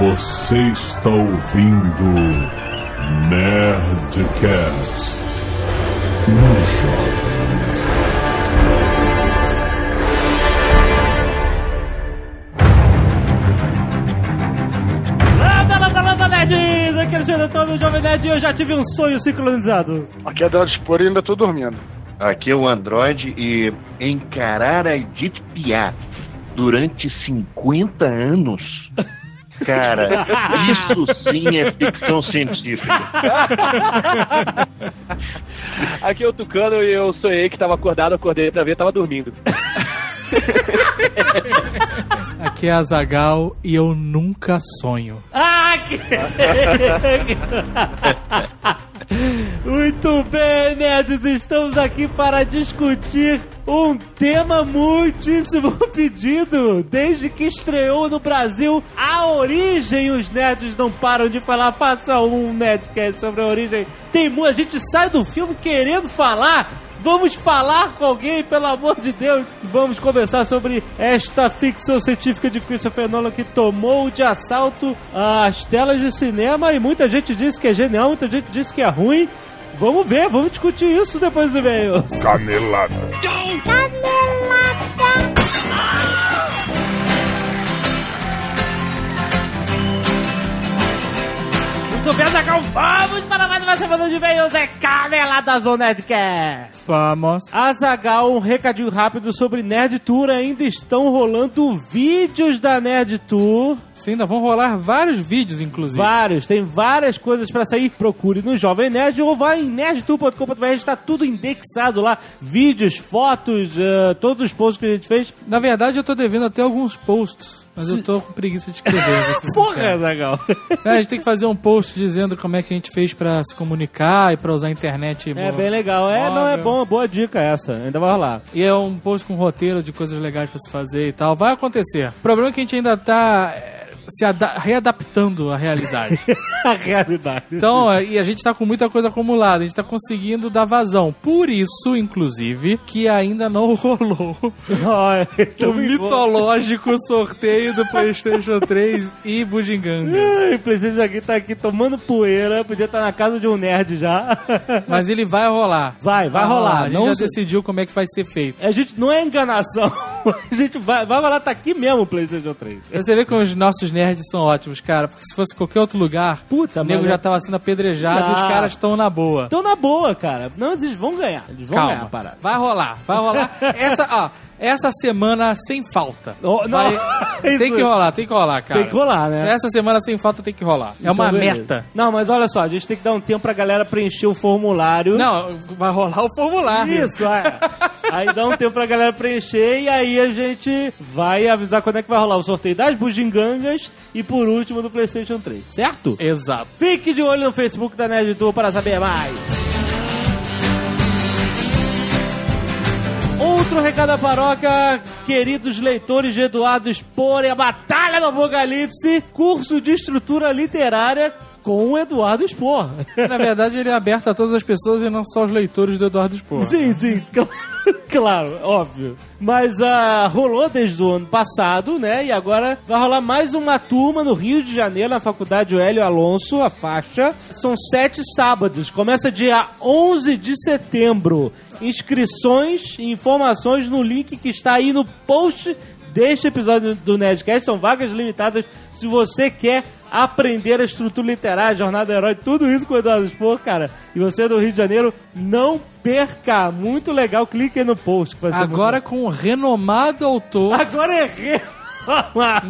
Você está ouvindo Nerdcast no Landa, landa, landa, nerds! Aqui é Alexandre Antônio, Jovem Nerd, e eu já tive um sonho sincronizado. Aqui é Dado Expor e ainda tô dormindo. Aqui é o Android e encarar a Edith Piaf durante 50 anos. Cara, isso sim é ficção científica. Aqui é o Tucano e eu sonhei que tava acordado, acordei pra ver, tava dormindo. Aqui é a Zagal e eu nunca sonho. Ah, que... Muito bem, nerds, estamos aqui para discutir um tema muitíssimo pedido. Desde que estreou no Brasil a origem, os nerds não param de falar. Faça um nerdcast sobre a origem. Tem mu- a gente sai do filme querendo falar. Vamos falar com alguém, pelo amor de Deus. Vamos conversar sobre esta ficção científica de Christopher Nolan que tomou de assalto as telas de cinema e muita gente disse que é genial, muita gente disse que é ruim. Vamos ver, vamos discutir isso depois do e-mail. Canelada. Muito bem, Zagal, vamos para mais uma semana de e-mails. É Canelada Zona Nerdcast. Vamos. Azagal, um recadinho rápido sobre Nerd Tour. Ainda estão rolando vídeos da Nerd Tour. Sim, ainda vão rolar vários vídeos, inclusive. Vários, tem várias coisas pra sair. Procure no Jovem Nerd ou vai em nerdtour.com.br, está tudo indexado lá. Vídeos, fotos, eh, todos os posts que a gente fez. Na verdade, eu tô devendo até alguns posts, mas eu tô com preguiça de escrever. Porra. Azagal. É, a gente tem que fazer um post dizendo como é que a gente fez pra se comunicar e pra usar a internet. É bem legal. É, não, é bom, boa dica essa. Ainda vai rolar. E é um post com roteiro de coisas legais pra se fazer e tal. Vai acontecer. O problema é que a gente ainda tá se ada- readaptando à realidade. a realidade. Então, e a gente tá com muita coisa acumulada, a gente tá conseguindo dar vazão. Por isso, inclusive, que ainda não rolou Olha, o mitológico sorteio do PlayStation 3 e Bujinganga. Ai, O PlayStation aqui tá aqui tomando poeira. Podia estar na casa de um nerd já. Mas ele vai rolar. Vai, vai rolar. A gente Não já se- decidiu como é que vai ser feito. A gente não é enganação. A gente vai, vai rolar, tá aqui mesmo o PlayStation 3. Você vê como os nossos nerds são ótimos, cara. Porque se fosse qualquer outro lugar, Puta, o nego mano. já tava sendo apedrejado e os Não. caras estão na boa. Então, na boa, cara. Não, eles vão ganhar. Eles vão ganhar a Calma, parada. vai rolar, vai rolar. Essa, ó, essa semana sem falta. Oh. Vai- tem que rolar, tem que rolar, cara. Tem que rolar, né? Essa semana sem falta tem que rolar. É uma Então, beleza. meta. Não, mas olha só, a gente tem que dar um tempo pra galera preencher o formulário. Não, vai rolar o formulário. Isso, é. Aí dá um tempo pra galera preencher e aí a gente vai avisar quando é que vai rolar o sorteio das bugigangas e por último do PlayStation 3, certo? Exato. Fique de olho no Facebook da Nerd Tour para saber mais. Outro recado da paróquia, queridos leitores de Eduardo Spor e a Batalha do Apocalipse, curso de estrutura literária com o Eduardo Spor. Na verdade, ele é aberto a todas as pessoas e não só os leitores do Eduardo Spor. Sim, sim, cl- claro, óbvio. Mas ah, rolou desde o ano passado, né? E agora vai rolar mais uma turma no Rio de Janeiro, na Faculdade Hélio Alonso, a faixa. São sete sábados. Começa dia 11 de setembro. Inscrições e informações no link que está aí no post deste episódio do Nerdcast. São vagas limitadas. Se você quer aprender a estrutura literária, jornada do herói, tudo isso com o Eduardo Spor, cara, e você é do Rio de Janeiro, não perca. Muito legal. Clique aí no post. Agora com o renomado autor, muito... Agora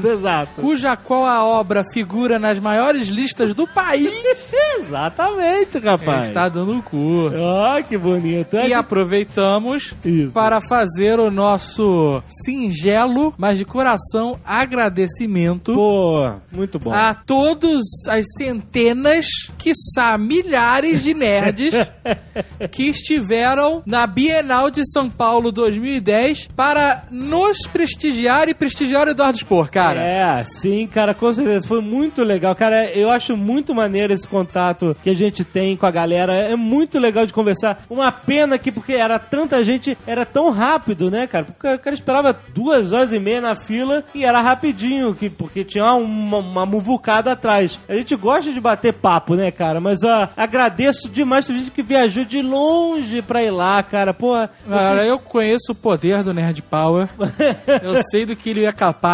Exato. cuja qual a obra figura nas maiores listas do país, Exatamente, rapaz. está dando um curso. Ó, que bonito. É E aproveitamos Isso. para fazer o nosso singelo, mas de coração, agradecimento Pô, muito bom. a todos as centenas, quiçá milhares de nerds que estiveram na Bienal de São Paulo 2010 para nos prestigiar e prestigiar o Eduardo Spor, cara. É, sim, cara, com certeza. Foi muito legal. Cara, eu acho muito maneiro esse contato que a gente tem com a galera. É muito legal de conversar. Uma pena que, porque era tanta gente, era tão rápido, né, cara? Porque o cara esperava duas horas e meia na fila e era rapidinho, que, porque tinha uma, uma muvucada atrás. A gente gosta de bater papo, né, cara? Mas ó, agradeço demais. Tem gente que viajou de longe pra ir lá, cara. Pô, Cara, vocês- eu conheço o poder do Nerd Power. eu sei do que ele é capaz.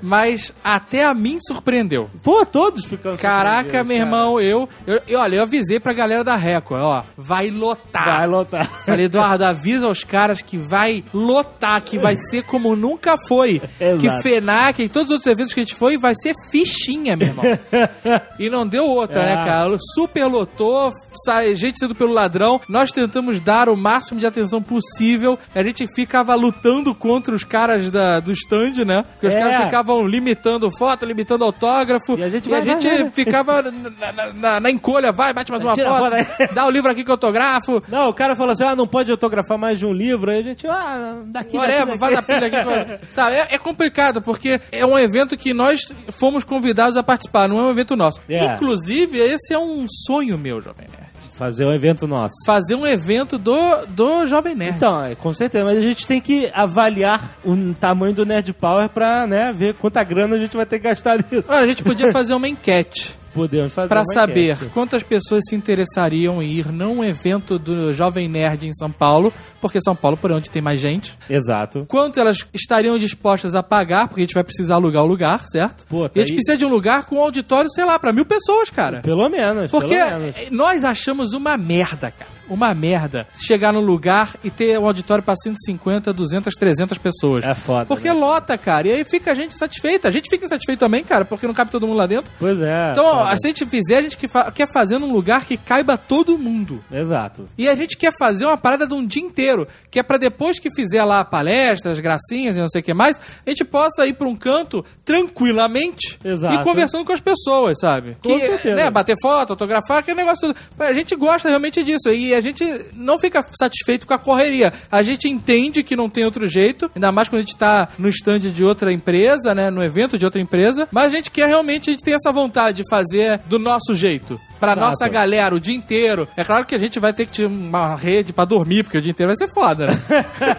Mas até a mim surpreendeu. Pô, todos ficam Caraca, meu cara. irmão, eu, eu, eu- Olha, eu avisei pra galera da Record, ó. Vai lotar. Vai lotar. Falei, Eduardo, avisa aos caras que vai lotar, que vai ser como nunca foi. Que FENAC e todos os outros eventos que a gente foi, vai ser fichinha, meu irmão. e não deu outra, É. né, cara? Super lotou, sai gente sendo pelo ladrão. Nós tentamos dar o máximo de atenção possível. A gente ficava lutando contra os caras da, do stand, né? Porque os É. caras ficavam limitando foto, limitando autógrafo. E a gente vai, vai, vai. ficava na, na- na- na encolha, vai, bate mais uma Tira foto, foto dá o livro aqui que eu autografo. Não, o cara falou assim: ah, não pode autografar mais de um livro. Aí a gente, ah, daqui, Whatever, daqui, faz a daqui. pilha aqui. Sabe, é, é complicado, porque é um evento que nós fomos convidados a participar, não é um evento nosso. É. Inclusive, esse é um sonho meu, Jovem Nerd. Fazer um evento nosso. Fazer um evento do, do Jovem Nerd. Então, é, com certeza, mas a gente tem que avaliar o tamanho do Nerd Power pra, né, ver quanta grana a gente vai ter que gastar nisso. Olha, a gente podia fazer uma enquete Podemos fazer pra uma saber enquete. quantas pessoas se interessariam em ir num evento do Jovem Nerd em São Paulo, porque São Paulo, por onde tem mais gente. Exato. Quanto elas estariam dispostas a pagar, porque a gente vai precisar alugar o lugar, certo? Pô, e a tá gente aí- precisa de um lugar com um auditório, sei lá, pra mil pessoas, cara. Pelo menos, Porque pelo menos. nós achamos uma merda, cara. Uma merda chegar no lugar e ter um auditório pra 150, 200, 300 pessoas. É foda, Porque né? lota, cara. E aí fica a gente satisfeita. A gente fica insatisfeito também, cara, porque não cabe todo mundo lá dentro. Pois é. Então, ó, se a gente fizer, a gente quer fazer num lugar que caiba todo mundo. Exato. E a gente quer fazer uma parada de um dia inteiro, que é pra depois que fizer lá palestras, gracinhas e não sei o que mais, a gente possa ir pra um canto tranquilamente Exato. e conversando com as pessoas, sabe? Com que, certeza. né, bater foto, autografar, aquele negócio tudo. A gente gosta realmente disso e a gente não fica satisfeito com a correria. A gente entende que não tem outro jeito, ainda mais quando a gente tá no stand de outra empresa, né, no evento de outra empresa, mas a gente quer realmente, a gente tem essa vontade de fazer do nosso jeito. Pra Exato. nossa galera, o dia inteiro. É claro que a gente vai ter que ter uma rede pra dormir, porque o dia inteiro vai ser foda, né?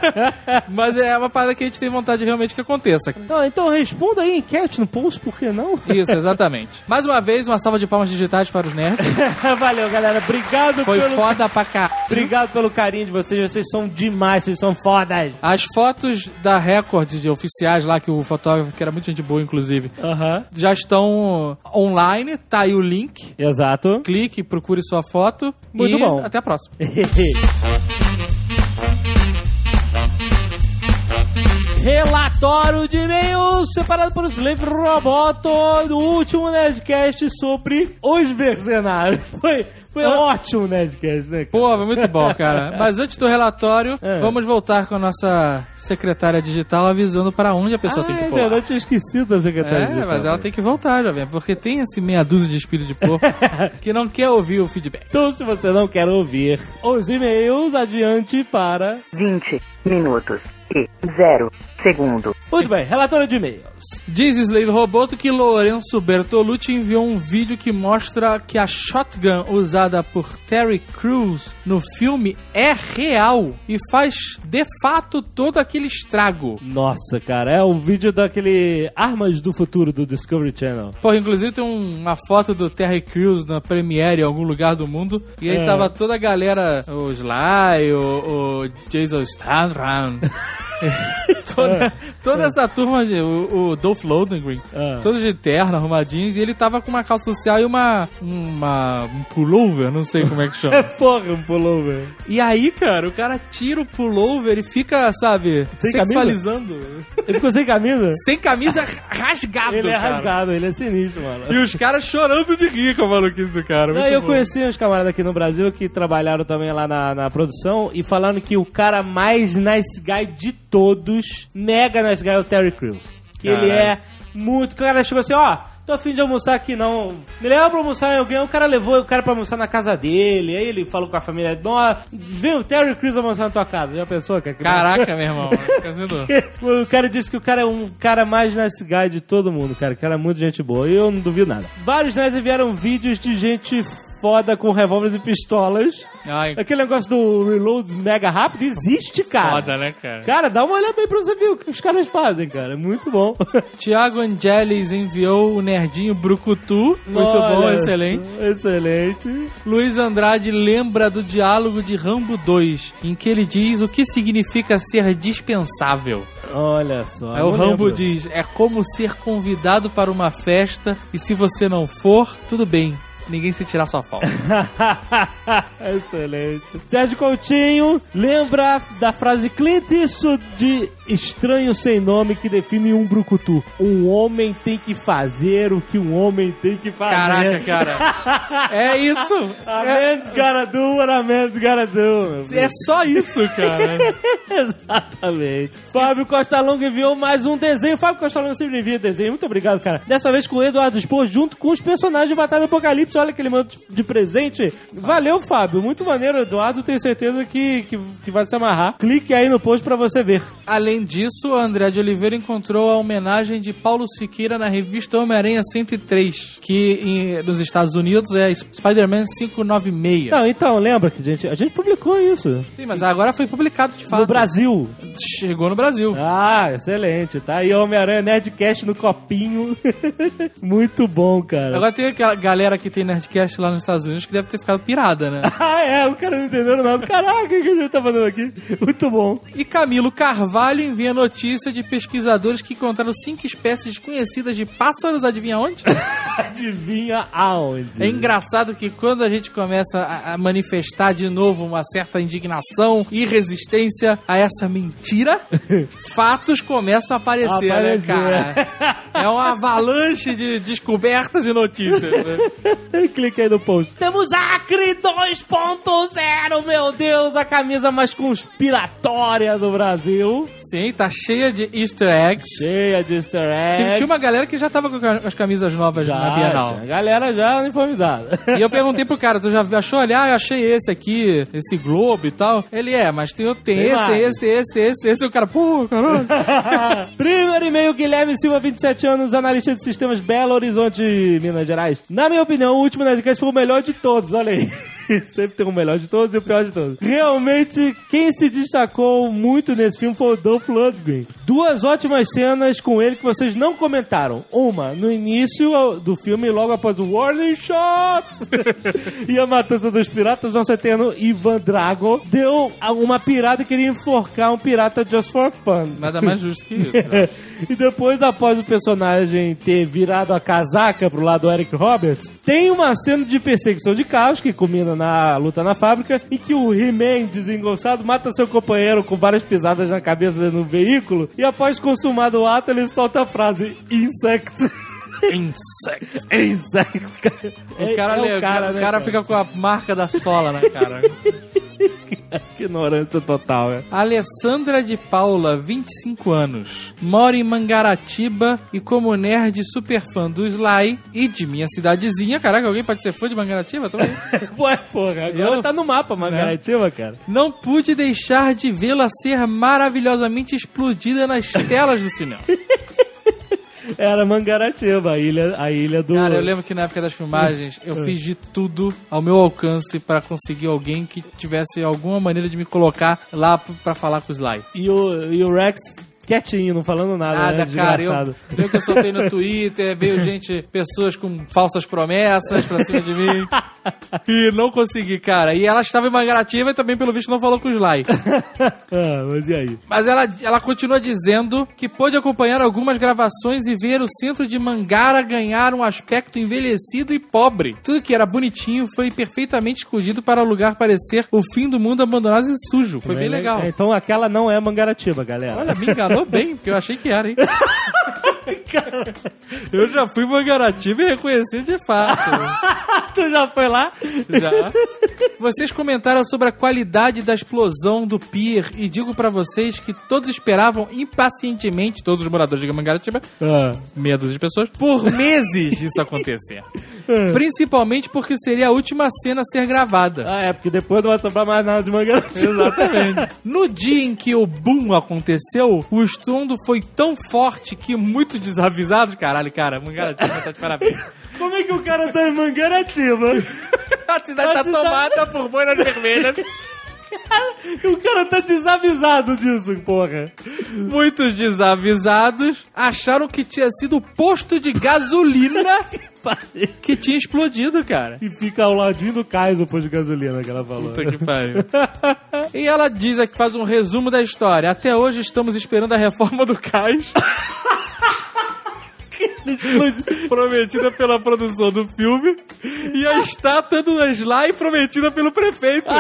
Mas é uma parada que a gente tem vontade realmente que aconteça. Então, então responda aí enquete no post, por que não? Isso, exatamente. Mais uma vez, uma salva de palmas digitais para os nerds. Valeu, galera. Obrigado Foi pelo... foda pra cá. Obrigado pelo carinho de vocês. Vocês são demais, vocês são fodas. As fotos da Record de oficiais lá, que o fotógrafo, que era muito gente boa, inclusive, Aham. já estão online. Tá aí o link. Exato. Clique, procure sua foto. Muito e bom. Até a próxima. Relatório de e-mails separado por Slave Roboto no último Nerdcast sobre os mercenários. Foi, foi ótimo o Nerdcast, né? cara? Pô, foi muito bom, cara. Mas antes do relatório, É. vamos voltar com a nossa secretária digital avisando para onde a pessoa ah, tem que é pular. verdade, eu tinha esquecido da secretária É, digital. mas ela tem que voltar, jovem, porque tem esse meia dúzia de espírito de porco que não quer ouvir o feedback. Então, se você não quer ouvir os e-mails, adiante para... 20 minutos e 0 segundo. Muito bem, relatório de e-mails. Diz Slave Roboto que Lourenço Bertolucci enviou um vídeo que mostra que a shotgun usada por Terry Crews no filme é real e faz de fato todo aquele estrago. Nossa, cara, é o vídeo daquele Armas do Futuro do Discovery Channel. Pô, inclusive tem um- uma foto do Terry Crews na Premiere em algum lugar do mundo. E aí É. tava toda a galera, o Sly, o, o Jason Statham. toda, toda essa turma, de, o, o Dolph Lundgren, É. todos de terno, arrumadinhos, e ele tava com uma calça social e uma, uma um pullover, não sei como é que É chama. porra, um pullover. e aí, cara, o cara tira o pullover e fica, sabe, Sem sexualizando. Ele ficou sem camisa? Sem camisa, rasgado, Ele é cara. rasgado, ele é sinistro, mano. E os caras chorando de rir com a maluquice do cara. Não, eu bom. conheci uns camaradas aqui no Brasil que trabalharam também lá na, na produção e falaram que o cara mais nice guy de todos, mega nice guy, é o Terry Crews. Que ele Caralho. é muito. O cara chegou assim: ó, tô afim de almoçar aqui não. Me leva pra almoçar em alguém, o cara levou o cara pra almoçar na casa dele, aí ele falou com a família, não, vem o Terry Crews almoçar na tua casa, já pensou? Que Caraca, meu irmão. O cara disse que o cara é um cara mais nice guy de todo mundo, cara. Que era muito gente boa. E eu não duvido nada. Vários nerds enviaram vídeos de gente foda com revólveres e pistolas. Ai, Aquele negócio do reload mega rápido existe, cara. foda, né, cara? Cara, dá uma olhada aí pra você ver o que os caras fazem, cara. É muito bom. Tiago Angelis enviou o nerdinho Brucutu. Muito bom, Olha, excelente. Excelente. Luiz Andrade lembra do diálogo de Rambo 2, em que ele diz o que significa ser dispensável. Olha só. Aí o Rambo lembro. diz: é como ser convidado para uma festa e se você não for, tudo bem. Ninguém sentirá sua falta. Excelente. Sérgio Coutinho lembra da frase Clint Eastwood de Estranho Sem Nome que define um brucutu. Um homem tem que fazer o que um homem tem que fazer. Caraca, cara. É isso. A É, do what a man's gotta do. é só isso, cara. Exatamente. Fábio Costa Longa enviou mais um desenho. Fábio Costa Longa sempre envia desenho. Muito obrigado, cara. Dessa vez com o Eduardo Spor, junto com os personagens de Batalha do Apocalipse. Olha que ele mandou de presente. Valeu, Fábio. Muito maneiro, Eduardo. Tenho certeza que, que, que vai se amarrar. Clique aí no post pra você ver. Além disso, o André de Oliveira encontrou a homenagem de Paulo Siqueira na revista Homem-Aranha 103, que em- nos Estados Unidos é Spider-Man 596. Não, então, lembra que a gente, a gente publicou isso. Sim, mas agora foi publicado de fato. No Brasil. Chegou no Brasil. Ah, excelente. Tá aí Homem-Aranha Nerdcast no copinho. Muito bom, cara. Agora tem aquela galera que tem Nerdcast lá nos Estados Unidos que deve ter ficado pirada, né? Ah, é, o cara não entendeu nada. Caraca, o que a gente tá fazendo aqui? Muito bom. E Camilo Carvalho envia notícia de pesquisadores que encontraram cinco espécies desconhecidas de pássaros, adivinha onde? Adivinha aonde? É engraçado que quando a gente começa a, a manifestar de novo uma certa indignação e resistência a essa mentira, fatos começam a aparecer, né, Aparecer. cara? É uma avalanche de descobertas e notícias. Né? Clique aí no post. Temos Acre 2.0, meu Deus, a camisa mais conspiratória do Brasil. Sim, tá cheia de easter eggs. Cheia de easter eggs. tinha uma galera que já tava com as camisas novas já, na Bienal. tinha galera já uniformizada. E eu perguntei pro cara, tu já achou? Olha, ah, eu achei esse aqui, esse Globo e tal. Ele é, mas tem, tem, Tem esse, mais. tem esse, tem esse, tem esse, tem esse. E o cara, pô, caralho. Primeiro e-mail, Guilherme Silva, 27 anos, analista de sistemas Belo Horizonte, Minas Gerais. Na minha opinião, o último Nerdcast foi o melhor de todos, olha aí. Sempre tem o melhor de todos e o pior de todos. Realmente, quem se destacou muito nesse filme foi o Dolph Lundgren. Duas ótimas cenas com ele que vocês não comentaram. Uma, no início do filme, logo após o Warning Shot e a matança dos piratas, nosso eterno Ivan Drago deu uma pirata e queria enforcar um pirata just for fun. Nada mais justo que isso. né? e depois, após o personagem ter virado a casaca pro lado do Eric Roberts, tem uma cena de perseguição de carros que na luta na fábrica e que o He-Man desengonçado mata seu companheiro com várias pisadas na cabeça no veículo e após consumado o ato ele solta a frase Insect. Insect. Insect. O cara, é lê- o cara, o né, cara fica com a marca da sola na cara. Que ignorância total, né? Alessandra de Paula, 25 anos. Mora em Mangaratiba e como nerd super fã do Sly e de minha cidadezinha. Caraca, alguém pode ser fã de Mangaratiba? Aí. Ué, porra, agora Eu- tá no mapa, Margarativa, cara. Não pude deixar de vê-la ser maravilhosamente explodida nas telas do cinema. Era Mangaratiba, a ilha, a ilha do... Cara, eu lembro que na época das filmagens eu fiz de tudo ao meu alcance pra conseguir alguém que tivesse alguma maneira de me colocar lá p- pra falar com o Sly. E o, e o Rex quietinho, não falando nada, Nada, né? cara. Eu, eu que eu soltei no Twitter, veio gente, pessoas com falsas promessas pra cima de mim. E não consegui, cara. E ela estava em Mangaratiba e também, pelo visto, não falou com o Sly. ah, mas e aí? Mas ela, ela continua dizendo que pôde acompanhar algumas gravações e ver o centro de Mangara ganhar um aspecto envelhecido e pobre. Tudo que era bonitinho foi perfeitamente escondido para o lugar parecer o fim do mundo abandonado e sujo. Foi bem legal. É, então aquela não é Mangaratiba, galera. Olha, me enganou bem, porque eu achei que era, hein? Eu já fui mangarativo e reconheci de fato. tu já foi lá? Já. Vocês comentaram sobre a qualidade da explosão do pier e digo pra vocês que todos esperavam impacientemente, todos os moradores de Mangaratiba, Ah. meia dúzia de pessoas, por meses isso acontecer. Principalmente porque seria a última cena a ser gravada. Ah, é, porque depois não vai sobrar mais nada de Mangaratiba. Exatamente. No dia em que o boom aconteceu, o estrondo foi tão forte que muitos desavisados, caralho, cara, Mangaratiba tá de parabéns. Como é que o cara tá em Mangaratiba? A cidade A tá cidade- tomada por boinas vermelhas. o cara tá desavisado disso, porra. Muitos desavisados acharam que tinha sido o posto de gasolina que tinha explodido, cara. E fica ao ladinho do cais o posto de gasolina que ela falou. Puta que pariu. e ela diz aqui, faz um resumo da história. Até hoje estamos esperando a reforma do cais. Prometida pela produção do filme e a estátua do Sly prometida pelo prefeito.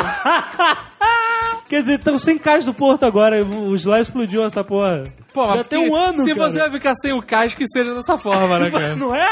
Quer dizer, estão sem cais do porto agora. O Sly explodiu essa porra. Pô, Já tem um ano, Se cara. você vai ficar sem o cais, que seja dessa forma, né, cara? Não é?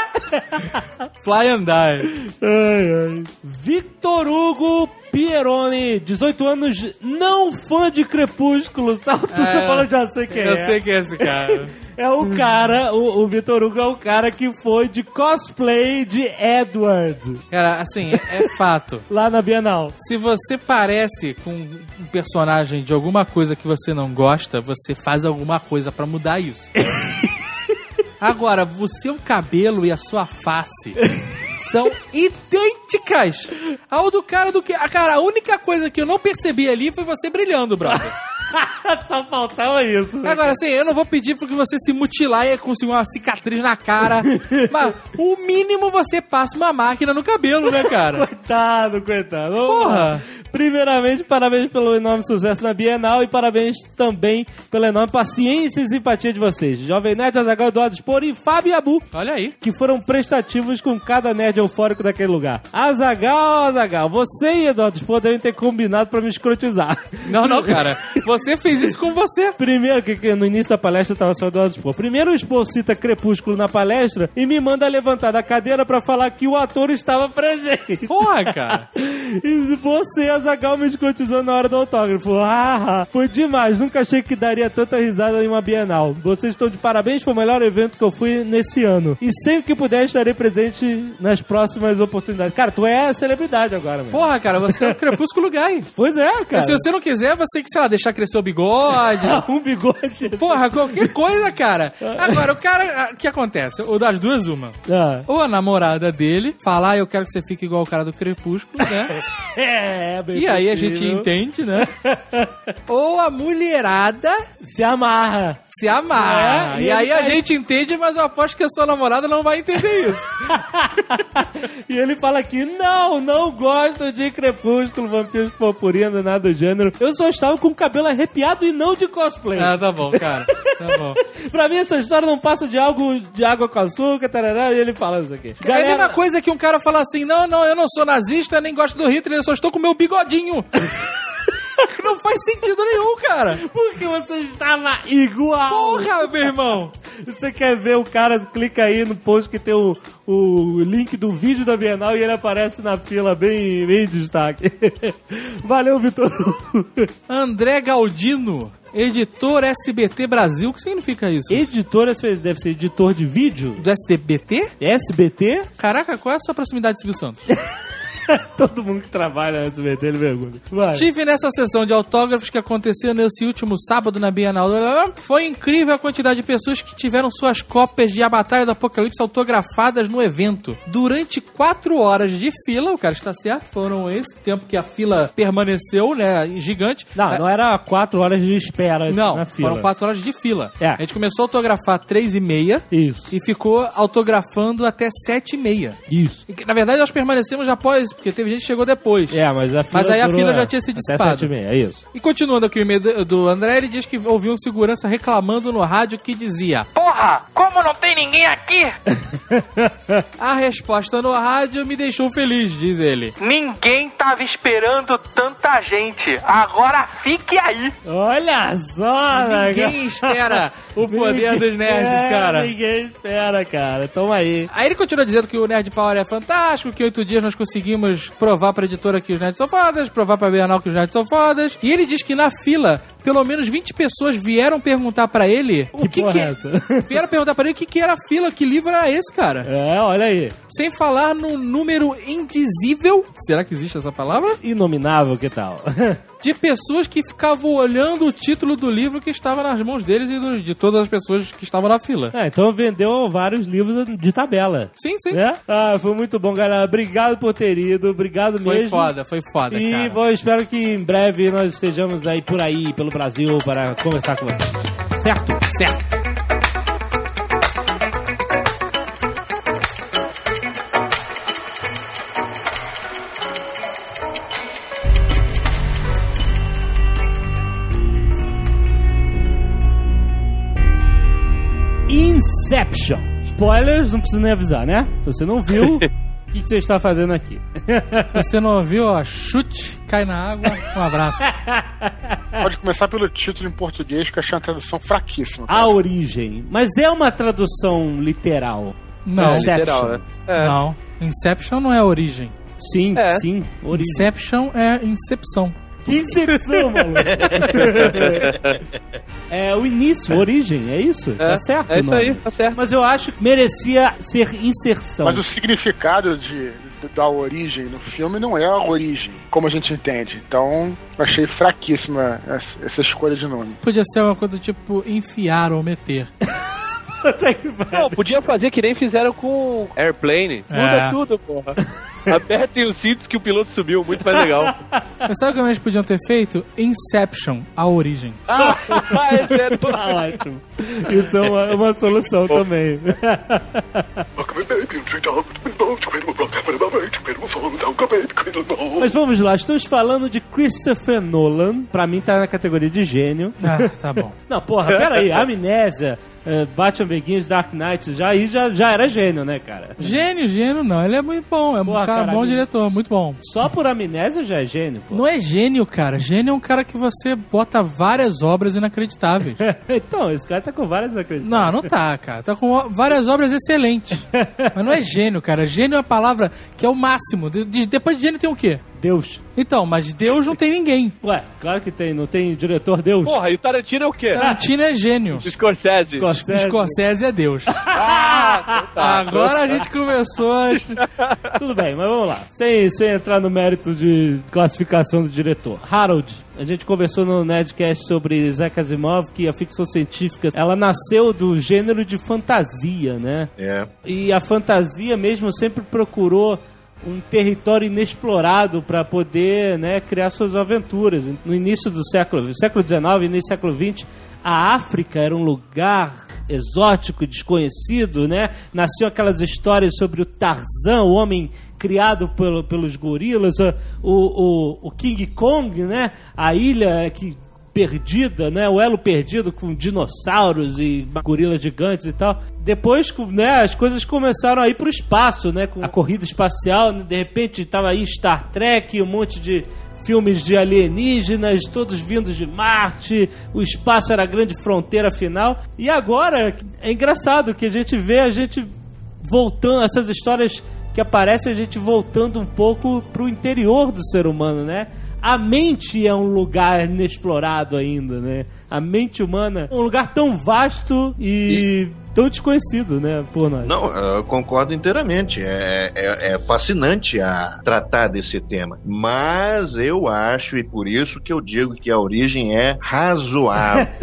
Fly and die. Ai, ai. Victor Hugo Pieroni, 18 anos, não fã de Crepúsculo. Você É, falou, já sei quem Eu é. sei quem é esse cara. É o cara, o, o Vitor Hugo é o cara que foi de cosplay de Edward Cara, assim, é fato. lá na Bienal. Se você parece com um personagem de alguma coisa que você não gosta, você faz alguma coisa pra mudar isso. Agora, o seu cabelo e a sua face são idênticas ao do cara do que. Cara, a única coisa que eu não percebi ali foi você brilhando, brother. Só faltava isso. Agora, assim, eu não vou pedir porque você se mutilar e conseguir uma cicatriz na cara. Mas o mínimo você passa uma máquina no cabelo, né, cara? Coitado, coitado. Porra. Primeiramente, parabéns pelo enorme sucesso na Bienal e parabéns também pela enorme paciência e simpatia de vocês. Jovem Nerd, Azaghal, Eduardo Spor e Fábio Abu, Olha aí. que foram prestativos com cada nerd eufórico daquele lugar. Azagal, Azagal, você e Eduardo devem ter combinado pra me escrotizar. Não, não, cara. Você fez isso com você. Primeiro, que, que no início da palestra tava só Eduardo Spor. Primeiro o Spor cita Crepúsculo na palestra e me manda levantar da cadeira pra falar que o ator estava presente. Porra, cara. E você, Azagal, me escrotizou na hora do autógrafo. Ah, foi demais. Nunca achei que daria tanta risada em uma Bienal. Vocês estão de parabéns, foi o melhor evento que eu fui nesse ano. E sempre que puder, estarei presente nas próximas oportunidades. Cara, tu é celebridade agora, mano. Porra, cara, você é um crepúsculo guy. Pois é, cara. Se você não quiser, você tem que, sei lá, deixar crescer o bigode. um bigode. Porra, qualquer coisa, cara. Agora, o cara. O que acontece? O das duas, uma. Ah. Ou a namorada dele fala, ah, eu quero que você fique igual o cara do crepúsculo, né? É, bem E aí a gente possível. entende, né? Ou a mulherada Se amarra. se amarra. É, e e aí a gente entende, mas eu aposto que a sua namorada não vai entender isso. e ele fala aqui: não, não gosto de crepúsculo, vampiros purpurina, nada do gênero. Eu só estava com o cabelo arrepiado e não de cosplay. ah, tá bom, cara. Tá bom. pra mim, essa história não passa de algo de água com açúcar, tarará, e ele fala isso aqui. É a mesma coisa que um cara fala assim: não, não, eu não sou nazista, nem gosto do Hitler, eu só estou com meu bigodinho. não faz sentido nenhum, cara. Porque você estava igual. Porra, meu irmão. Você quer ver o cara, clica aí no post que tem o, o link do vídeo da Bienal e ele aparece na fila bem, bem em destaque. Valeu, Vitor. André Galdino, editor SBT Brasil. O que significa isso? Editor deve ser editor de vídeo? Do SBT? SBT? Caraca, qual é a sua proximidade, Silvio Santos? Todo mundo que trabalha no SBT, ele pergunta. Vai. Estive nessa sessão de autógrafos que aconteceu nesse último sábado na Bienal. Foi incrível a quantidade de pessoas que tiveram suas cópias de A Batalha do Apocalipse autografadas no evento. Durante quatro horas de fila, o cara está certo, foram esse tempo que a fila permaneceu, né, gigante. Não, não era quatro horas de espera Não, na fila. foram quatro horas de fila. É. A gente começou a autografar três e meia Isso, e ficou autografando até sete e meia. isso. E na verdade, nós permanecemos após, porque teve gente que chegou depois. É, mas a fila Mas aí a fila já tinha se até dissipado. e meia, é isso. E continuando aqui o e-mail do- André, ele diz que ouviu um segurança reclamando no rádio que dizia: Porra! Como não tem ninguém aqui? A resposta no rádio me deixou feliz, diz ele. Ninguém tava esperando tanta gente. Agora fique aí. Olha só, Ninguém espera o poder dos nerds, É, cara. Ninguém espera, cara. Toma aí. Aí ele continua dizendo que o Nerd Power é fantástico, que oito dias nós conseguimos provar pra editora que os nerds são fodas, provar pra Bienal que os nerds são fodas. E ele diz que na fila, pelo menos 20 pessoas vieram perguntar pra ele o que porra que... é? Vieram perguntar pra ele o que que era a fila, que livro era esse, cara. É, olha aí. Sem falar no número indizível, será que existe essa palavra? Inominável, que tal? De pessoas que ficavam olhando o título do livro que estava nas mãos deles e do- de todas as pessoas que estavam na fila. É, então vendeu vários livros de tabela. Sim, sim. Né? Ah, foi muito bom, galera. Obrigado por ter ido. Obrigado Foi mesmo. foda, foi foda, E cara. bom, espero que em breve nós estejamos aí por aí, pelo Brasil, para conversar com vocês. Certo? Certo. Inception. Spoilers, não precisa nem avisar, né? Se você não viu, o que, que você está fazendo aqui? Se você não ouviu, ó, chute, cai na água, um abraço. Pode começar pelo título em português, que eu achei uma tradução fraquíssima. cara. A origem. Mas é uma tradução literal. Não, Inception. literal, né? É. não. Inception não é a origem. Sim, É. sim. Origem. Inception é incepção. Que inserção, maluco. é o início, origem, é isso? tá certo? É isso aí, tá certo. Mas eu acho que merecia ser inserção. Mas o significado de, da origem no filme não é a origem, como a gente entende. Então, eu achei fraquíssima essa, essa escolha de nome. Podia ser uma coisa do tipo enfiar ou meter. Não, podia fazer que nem fizeram com Airplane. Muda É. tudo, porra. Apertem os cintos que o piloto subiu, muito mais legal. Mas sabe o que eles podiam ter feito? Inception, a origem. ah, esse é do... Tá ótimo. Isso é uma, uma solução também. Mas vamos lá, estamos falando de Christopher Nolan. Pra mim tá na categoria de gênio. Ah, tá bom. Não, porra, peraí, Amnésia, eh, Batman Begins, Dark Knight, já, aí já, já era gênio, né, cara? Gênio, gênio não. Ele é muito bom. É um cara caralho. bom diretor, muito bom. Só por Amnésia já é gênio, pô. Não é gênio, cara. Gênio é um cara que você bota várias obras inacreditáveis. então, esse cara tá com várias acreditações. Não, não tá, cara. Tá com várias obras excelentes. Mas não é gênio, cara. Gênio é a palavra que é o máximo. De- de- depois de gênio tem o quê? Deus. Então, mas Deus não tem ninguém. Ué, claro que tem, não tem diretor Deus. Porra, e o Tarantino é o quê? Tarantino é gênio. Scorsese. Scorsese. Scorsese é Deus. Ah, tá. Agora a gente começou a... Tudo bem, mas vamos lá. Sem, sem entrar no mérito de classificação do diretor. Harold, a gente conversou no Nerdcast sobre Isaac Asimov que a ficção científica, ela nasceu do gênero de fantasia, né? É. E a fantasia mesmo sempre procurou um território inexplorado para poder né, criar suas aventuras. No início do século, século XIX início do século XX, a África era um lugar exótico, desconhecido, né? Nasciam aquelas histórias sobre o Tarzan, o homem criado pelo- pelos gorilas, o, o, o King Kong, né? A ilha que perdida, né? O elo perdido com dinossauros e gorilas gigantes e tal. Depois, né, as coisas começaram a ir pro espaço, né? Com a corrida espacial, né, de repente tava aí Star Trek, um monte de filmes de alienígenas, todos vindos de Marte, o espaço era a grande fronteira final. E agora é engraçado que a gente vê a gente voltando, essas histórias que aparecem a gente voltando um pouco pro interior do ser humano, né? A mente é um lugar inexplorado ainda, né? A mente humana é um lugar tão vasto e, tão desconhecido, né, por nós. Não, eu concordo inteiramente. É, é- é fascinante a tratar desse tema. Mas eu acho, e por isso que eu digo que a origem é razoável.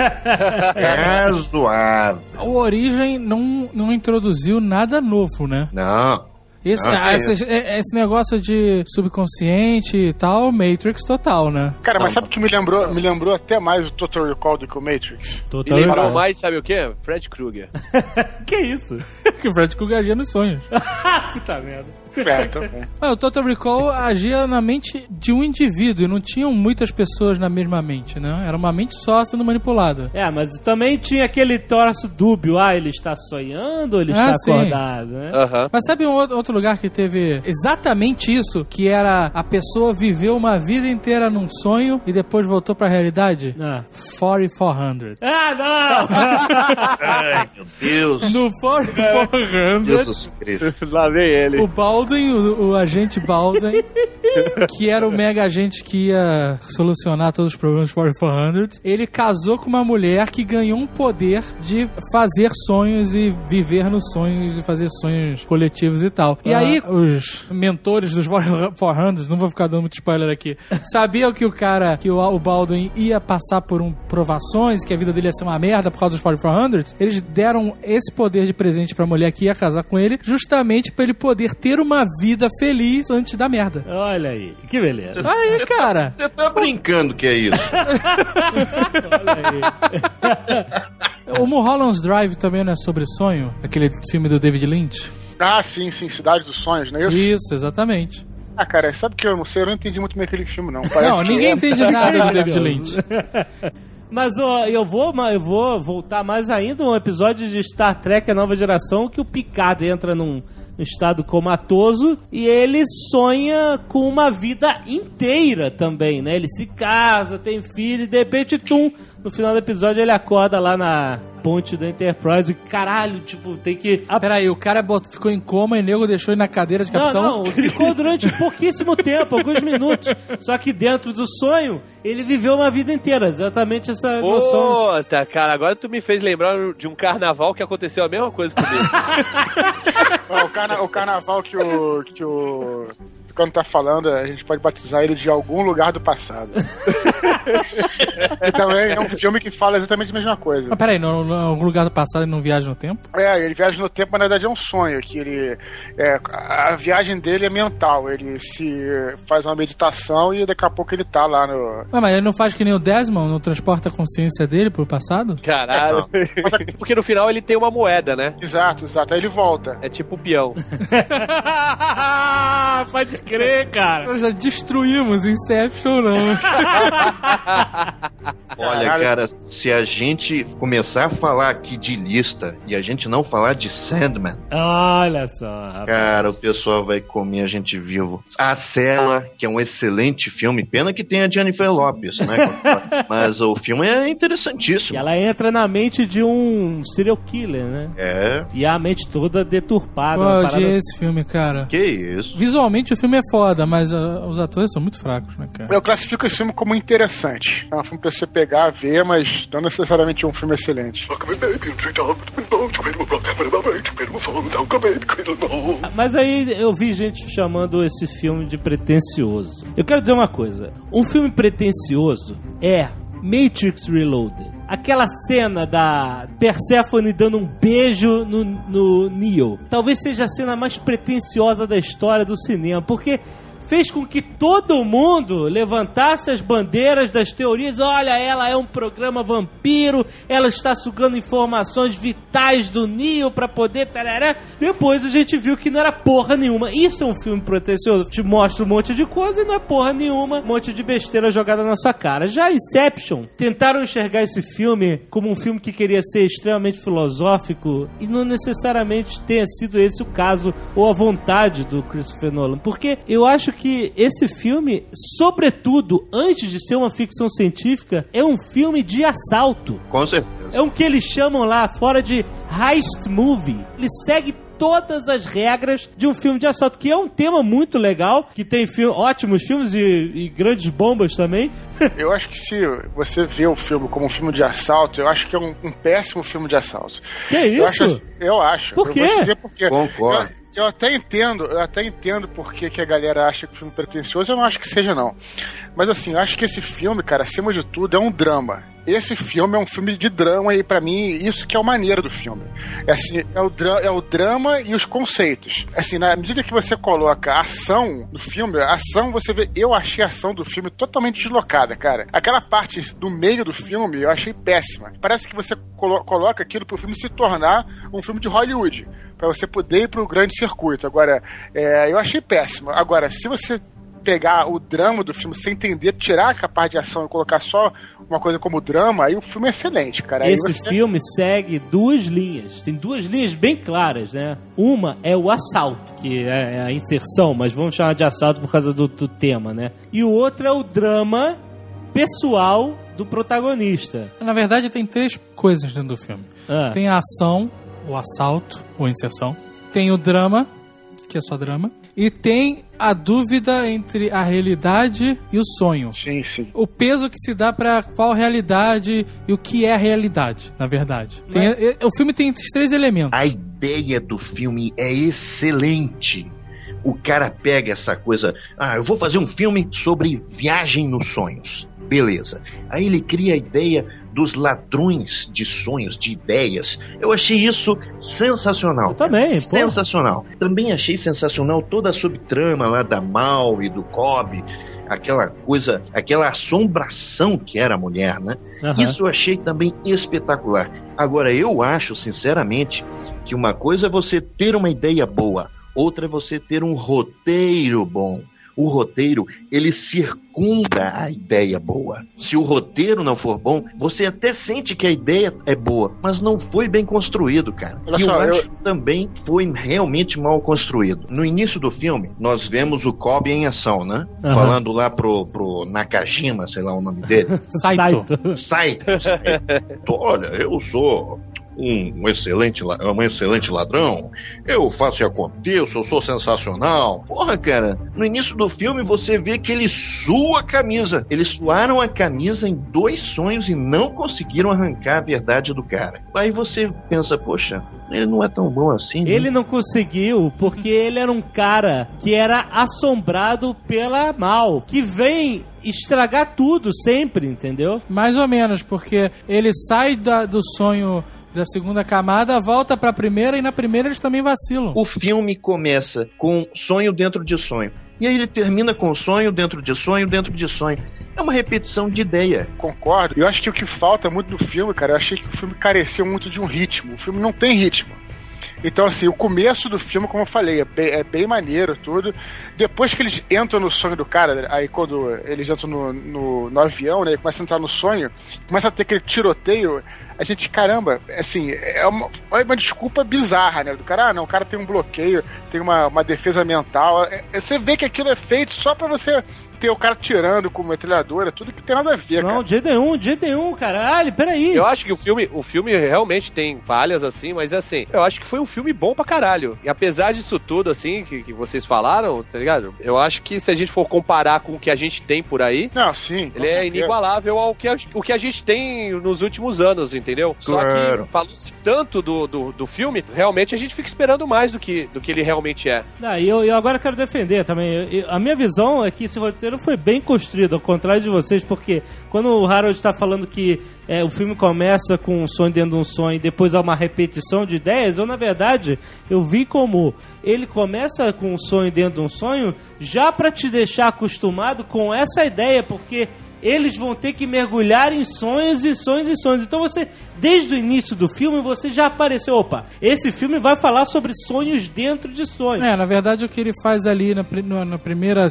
é razoável. O Origem não, não introduziu nada novo, né? Não. Esse, Ah, ah, é. esse, é- esse negócio de subconsciente e tal, Matrix total, né? Cara, mas sabe o que me lembrou? Me lembrou até mais o Total Recall do que o Matrix. E Total lembrou mais, sabe o quê? Fred Krueger. Que isso? que o Fred Krueger agia nos sonhos. Puta merda. É, então, bom. Ah, o Total Recall agia na mente de um indivíduo e não tinham muitas pessoas na mesma mente, né? Era uma mente só sendo manipulada. É, mas também tinha aquele troço dúbio. Ah, ele está sonhando ou ele Ah, está sim. acordado, né? Aham. Mas sabe um outro lugar que teve exatamente isso? Que era a pessoa viveu uma vida inteira num sonho e depois voltou pra realidade? Ah, 4400. ah não! Ai, meu Deus. No 4400, Jesus Cristo. Lá vem ele. o Baldwin, o, o agente Baldwin, que era o mega agente que ia solucionar todos os problemas do 4400, ele casou com uma mulher que ganhou um poder de fazer sonhos e viver nos sonhos, de fazer sonhos coletivos e tal. E Ah. aí, os mentores dos 400, não vou ficar dando muito spoiler aqui, sabiam que o cara, que o, o Baldwin ia passar por um provações, que a vida dele ia ser uma merda por causa dos 4400, eles deram esse poder de presente pra mulher que ia casar com ele, justamente pra ele poder ter uma vida feliz antes da merda. Olha aí, que beleza. Aí, cara. Você tá brincando que é isso? O Mulholland's Drive também não é sobre sonho? Aquele filme do David Lynch? Ah, sim, sim, Cidade dos Sonhos, não é isso? Isso, exatamente. Ah, cara, sabe que eu não sei, eu não entendi muito bem aquele filme, não. Não, Parece que ninguém é- entende nada do David Lynch. Mas ó, eu vou, eu vou voltar mais ainda um episódio de Star Trek A Nova Geração que o Picard entra num, num estado comatoso e ele sonha com uma vida inteira também, né? Ele se casa, tem filho e de repente, tum, no final do episódio ele acorda lá na ponte da Enterprise e caralho, tipo, tem que... Peraí, o cara ficou em coma e o nego deixou ele na cadeira de Não, capitão? não, ficou durante pouquíssimo tempo, alguns minutos. Só que dentro do sonho, ele viveu uma vida inteira. Exatamente essa noção. Puta, cara, agora tu me fez lembrar de um carnaval que aconteceu a mesma coisa comigo. O, carna- o carnaval que o. que o. Quando tá falando, a gente pode batizar ele de algum lugar do passado. que também é um filme que fala exatamente a mesma coisa. Mas peraí, no, no, algum lugar do passado ele não viaja no tempo? É, ele viaja no tempo, mas na verdade é um sonho. Que ele. é, a viagem dele é mental. Ele se faz uma meditação e daqui a pouco ele tá lá no. Mas ele não faz que nem o Desmond, não transporta a consciência dele pro passado? Caralho. Porque no final ele tem uma moeda, né? Exato, exato. Aí ele volta. É tipo o peão. Pode crer, cara. Nós já destruímos Inception, não. Olha, Caralho. cara, se a gente começar a falar aqui de lista e a gente não falar de Sandman, Olha só. rapaz. cara, o pessoal vai comer a gente vivo. A Cela, que é um excelente filme, pena que tem a Jennifer Lopez, né? Mas o filme é E interessantíssimo. ela entra na mente de um serial killer, né? É, E a mente toda deturpada. Pô, eu odiei esse filme, cara. que isso. Visualmente o filme é foda, mas ah, os atores são muito fracos, né, cara? Eu classifico esse filme como interessante. É um filme pra você pegar, ver, mas não necessariamente um filme excelente. Mas aí eu vi gente chamando esse filme de pretencioso. Eu quero dizer uma coisa: um filme pretencioso é Matrix Reloaded. Aquela cena da Persephone dando um beijo no, no Neo. Talvez seja a cena mais pretensiosa da história do cinema, porque fez com que todo mundo levantasse as bandeiras das teorias. Olha, ela é um programa vampiro, ela está sugando informações vitais do Neo para poder. Tarará. Depois a gente viu que não era porra nenhuma. Isso é um filme pretencioso. Te mostra um monte de coisa e não é porra nenhuma. Um monte de besteira jogada na sua cara. Já Inception, tentaram enxergar esse filme como um filme que queria ser extremamente filosófico e não necessariamente tenha sido esse o caso ou a vontade do Christopher Nolan. Porque eu acho que esse filme, sobretudo, antes de ser uma ficção científica, é um filme de assalto. Com certeza. É um que eles chamam lá fora de heist movie. Ele segue todas as regras de um filme de assalto, que é um tema muito legal, que tem fi- ótimos filmes e, e grandes bombas também. Eu acho que se você vê o filme como um filme de assalto, eu acho que é um, um péssimo filme de assalto. Que Eu isso? acho, eu acho. Por Eu quê? vou te dizer por quê. Concordo. Eu, eu até entendo, eu até entendo por que, que a galera acha que o filme é pretencioso, eu não acho que seja, não. Mas assim, eu acho que esse filme, cara, acima de tudo, é um drama. Esse filme é um filme de drama e pra mim, isso que é o maneiro do filme. É, assim, é, o é o drama e os conceitos. Assim, na medida que você coloca a ação no filme, a ação, você vê. Eu achei a ação do filme totalmente deslocada, cara. Aquela parte do meio do filme eu achei péssima. Parece que você colo- coloca aquilo pro filme se tornar um filme de Hollywood. Pra você poder ir pro grande circuito. Agora, é, eu achei péssimo. Agora, se você pegar o drama do filme sem entender, tirar a parte de ação e colocar só uma coisa como drama, aí o filme é excelente, cara. Aí Esse você- filme segue duas linhas. Tem duas linhas bem claras, né? Uma é o assalto, que é a inserção, mas vamos chamar de assalto por causa do, do tema, né? E o outro é o drama pessoal do protagonista. Na verdade, tem três coisas dentro do filme. Ah, Tem a ação, o assalto, ou inserção. Tem o drama, que é só drama. E tem a dúvida entre a realidade e o sonho. Sim, sim. O peso que se dá pra qual realidade e o que é a realidade, na verdade. Tem- e- o filme tem esses três elementos. A ideia do filme é excelente. O cara pega essa coisa, ah, eu vou fazer um filme sobre viagem nos sonhos. Beleza. Aí ele cria a ideia dos ladrões de sonhos, de ideias. Eu achei isso sensacional. Eu também, pô. Sensacional. Também achei sensacional toda a subtrama lá da Mal e do Cobb. Aquela coisa, aquela assombração que era a mulher, né? aham. Isso eu achei também espetacular. Agora, eu acho, sinceramente, que uma coisa é você ter uma ideia boa, outra é você ter um roteiro bom. O roteiro, ele circunda a ideia boa. Se o roteiro não for bom, você até sente que a ideia é boa, mas não foi bem construído, cara. Olha e só, eu eu- acho que também foi realmente mal construído. No início do filme, nós vemos o Kobe em ação, né? Aham. Falando lá pro, pro Nakajima, sei lá o nome dele. Saito. Sai, sai. Olha, eu sou um excelente, la- um excelente ladrão. Eu faço e aconteço, eu sou sensacional. Porra, cara, no início do filme você vê que ele sua a camisa. Eles suaram a camisa em dois sonhos e não conseguiram arrancar a verdade do cara. Aí você pensa, poxa, ele não é tão bom assim. né? Ele não conseguiu porque ele era um cara que era assombrado pela mal, que vem estragar tudo sempre, entendeu? Mais ou menos, porque ele sai da- do sonho da segunda camada, volta pra primeira e na primeira eles também vacilam. O filme começa com sonho dentro de sonho. E aí ele termina com sonho dentro de sonho dentro de sonho. É uma repetição de ideia. Concordo. Eu acho que o que falta muito no filme, cara, eu achei que o filme careceu muito de um ritmo. O filme não tem ritmo. Então, assim, o começo do filme, como eu falei, é bem, é bem maneiro tudo. Depois que eles entram no sonho do cara, aí quando eles entram no, no, no avião, né, e começam a entrar no sonho, começa a ter aquele tiroteio. A gente, caramba, assim, é uma, é uma desculpa bizarra, né? Do cara, ah, não, o cara tem um bloqueio, tem uma, uma defesa mental. É- é- você vê que aquilo é feito só pra você ter o cara tirando com metralhadora, tudo que tem nada a ver, Não, cara. de jeito nenhum, de jeito nenhum, caralho, peraí. Eu acho que o filme, o filme realmente tem falhas, assim, mas assim, eu acho que foi um filme bom pra caralho. E apesar disso tudo, assim, que, que vocês falaram, tá ligado? Eu acho que se a gente for comparar com o que a gente tem por aí, Não, sim. ele é certeza. inigualável ao que a, o que a gente tem nos últimos anos, entendeu? Só Claro. que falou-se tanto do, do, do filme, realmente a gente fica esperando mais do que, do que ele realmente é. Ah, e eu, eu agora quero defender também. Eu- eu- a minha visão é que esse roteiro foi bem construído, ao contrário de vocês, porque quando o Harold está falando que é, o filme começa com um sonho dentro de um sonho e depois há uma repetição de ideias, eu, na verdade, eu vi como ele começa com um sonho dentro de um sonho já para te deixar acostumado com essa ideia, porque eles vão ter que mergulhar em sonhos e sonhos e sonhos. Então você, desde o início do filme, você já apareceu. Opa, esse filme vai falar sobre sonhos dentro de sonhos. É, na verdade o que ele faz ali na, na, primeira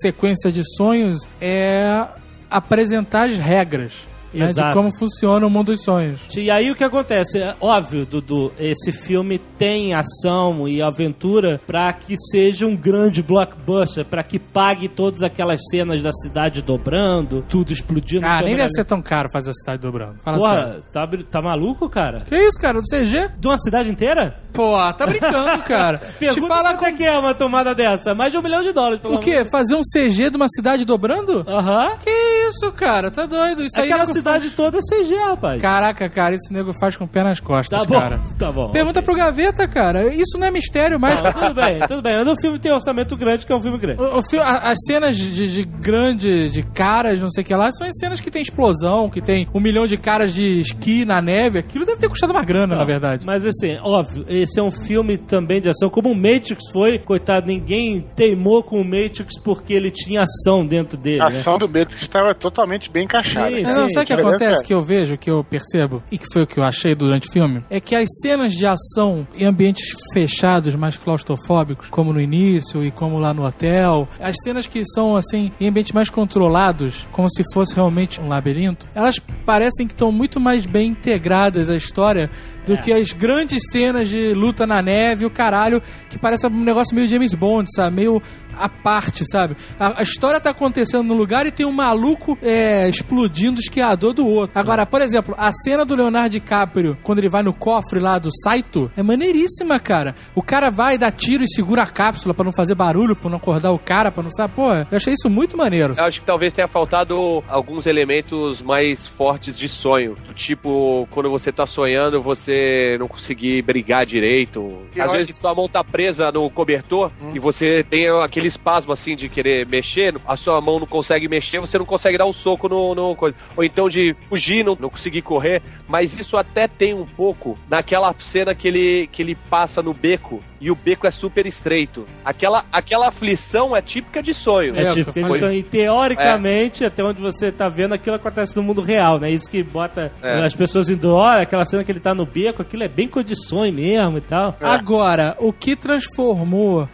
sequência de sonhos é apresentar as regras né, de como funciona o mundo dos sonhos. E aí o que acontece? É óbvio, Dudu, esse filme tem ação e aventura pra que seja um grande blockbuster, pra que pague todas aquelas cenas da cidade dobrando, tudo explodindo. Ah, nem deve ser tão caro fazer a cidade dobrando. Fala. Porra, tá, tá maluco, cara? Que isso, cara? Do CG? De uma cidade inteira? Pô, tá brincando, cara. Te Pergunta fala quanto é com... que é uma tomada dessa? Mais de um milhão de dólares, pelo O quê? Fazer um CG de uma cidade dobrando? Aham. Que isso, cara? Tá doido? Isso aí Aquela nego cidade toda é CG, rapaz. Caraca, cara, isso nego faz com o pé nas costas, Tá bom, cara. tá bom. Pergunta ok. pro Gaveta, cara. Isso não é mistério, mas... Não, tudo bem, tudo bem. Mas o filme tem orçamento grande, que é um filme grande. O, o fi- a- as cenas de, de grande, de caras, não sei o que lá, são as cenas que tem explosão, que tem um milhão de caras de esqui na neve. Aquilo deve ter custado uma grana, na verdade. Mas assim, óbvio, esse é um filme também de ação, como o Matrix foi, coitado, ninguém teimou com o Matrix porque ele tinha ação dentro dele, A né? ação do Matrix estava totalmente bem encaixada. Sim, É, não, sabe o que acontece, é- que eu vejo, que eu percebo, e que foi o que eu achei durante o filme? É que as cenas de ação em ambientes fechados, mais claustrofóbicos, como no início e como lá no hotel, as cenas que são, assim, em ambientes mais controlados, como se fosse realmente um labirinto, elas parecem que estão muito mais bem integradas à história do que as grandes cenas de luta na neve, o caralho, que parece um negócio meio James Bond, sabe? Meio à parte, sabe? A, a história tá acontecendo no lugar e tem um maluco é, explodindo o esquiador do outro. Agora, por exemplo, a cena do Leonardo DiCaprio, quando ele vai no cofre lá do Saito, é maneiríssima, cara. O cara vai dar tiro e segura a cápsula pra não fazer barulho, pra não acordar o cara, pra não saber. Pô, eu achei isso muito maneiro. Eu acho que talvez tenha faltado alguns elementos mais fortes de sonho. Do Tipo, quando você tá sonhando, você não conseguir brigar direito. Às vezes sua mão tá presa no cobertor e você tem aquele espasmo assim de querer mexer, a sua mão não consegue mexer, você não consegue dar um soco no, no coisa. Ou então de fugir, não, não conseguir correr. Mas isso até tem um pouco naquela cena que ele, que ele passa no beco e o beco é super estreito. Aquela, aquela aflição é típica de sonho. É, É, foi- eles são, e teoricamente, até onde você tá vendo, aquilo acontece no mundo real, né? Isso que bota É. as pessoas indo, olha, aquela cena que ele tá no beco, aquilo é bem condições mesmo e tal. Agora, o que transformou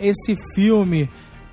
esse filme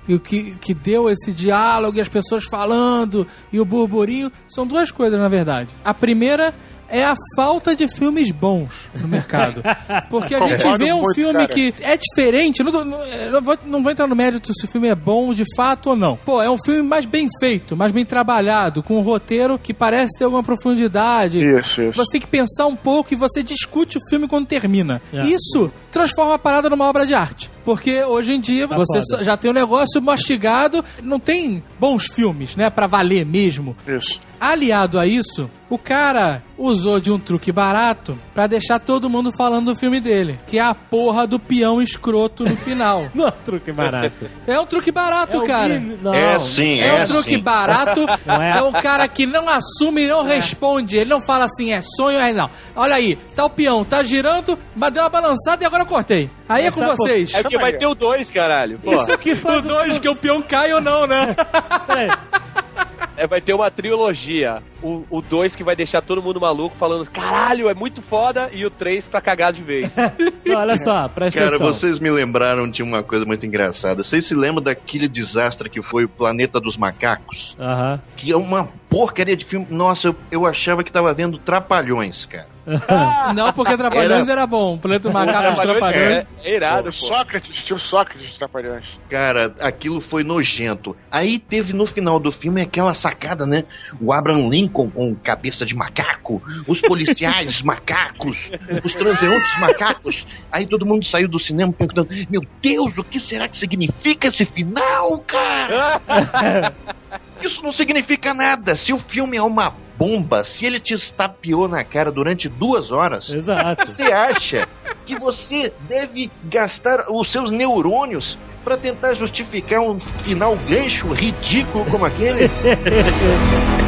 e o que, que deu esse diálogo e as pessoas falando e o burburinho são duas coisas, na verdade. A primeira é a falta de filmes bons no mercado. Porque a gente vê um muito, filme cara. que é diferente. Não, tô- não- eu não vou, não vou entrar no mérito se o filme é bom de fato ou não. Pô, é um filme mais bem feito, mais bem trabalhado, com um roteiro que parece ter alguma profundidade. Isso, isso. Você tem que pensar um pouco e você discute o filme quando termina. É. Isso transforma a parada numa obra de arte. Porque hoje em dia Tá você já tem um negócio mastigado, não tem bons filmes, né, Pra valer mesmo. Isso. Aliado a isso, o cara usou de um truque barato pra deixar todo mundo falando do filme dele, que é a porra do peão escroto no final. Não é um truque barato. é um truque barato, É cara. Não. É sim, É é, um truque sim. barato, Não é? é um cara que não assume e não responde. Ele não fala assim, é sonho, é não. Olha aí, tá o peão, tá girando, mas deu uma balançada e agora eu cortei. Aí é Mas com vocês. É porque vai ter o 2, caralho. Pô, Isso que faz O dois, que o peão cai ou não, né? Peraí. é, vai ter uma trilogia. O 2 que vai deixar todo mundo maluco falando, caralho, é muito foda, e o 3 pra cagar de vez. Não, olha só, presta Cara, atenção. vocês me lembraram de uma coisa muito engraçada. Vocês se lembram daquele desastre que foi o Planeta dos Macacos? Aham. Que é uma porcaria de filme. Nossa, eu, eu achava que tava vendo Trapalhões, cara. Não, porque Trapalhões era, bom. O Planeta do Macaco dos Trapalhões. é, é irado, pô. Sócrates, tipo Sócrates de Trapalhões. Cara, aquilo foi nojento. Aí teve no final do filme aquela sacada, né? O Abraham Lincoln com cabeça de macaco, os policiais macacos, os transeuntes macacos. Aí todo mundo saiu do cinema perguntando: Meu Deus, o que será que significa esse final, cara? Isso não significa nada. Se o filme é uma bomba, se ele te estapeou na cara durante duas horas, Exato. você acha que você deve gastar os seus neurônios para tentar justificar um final gancho ridículo como aquele?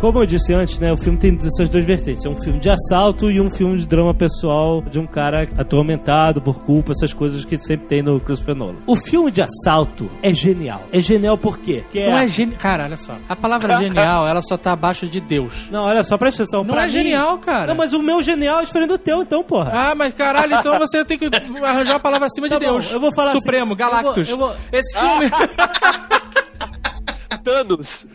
Como eu disse antes, né, o filme tem essas duas vertentes. É um filme de assalto e um filme de drama pessoal de um cara atormentado por culpa, essas coisas que sempre tem no Christopher Nolan. O filme de assalto é genial. É genial por quê? Que Não é genial. Cara, olha só. A palavra genial, ela só tá abaixo de Deus. Não, olha só, presta atenção. Não pra é mim- genial, cara. Não, mas o meu genial é diferente do teu, então, porra. Ah, mas caralho, então você tem que arranjar uma palavra acima Tá de bom, Deus. eu vou falar assim, Supremo, eu Galactus. vou- eu vou- Esse filme. Thanos.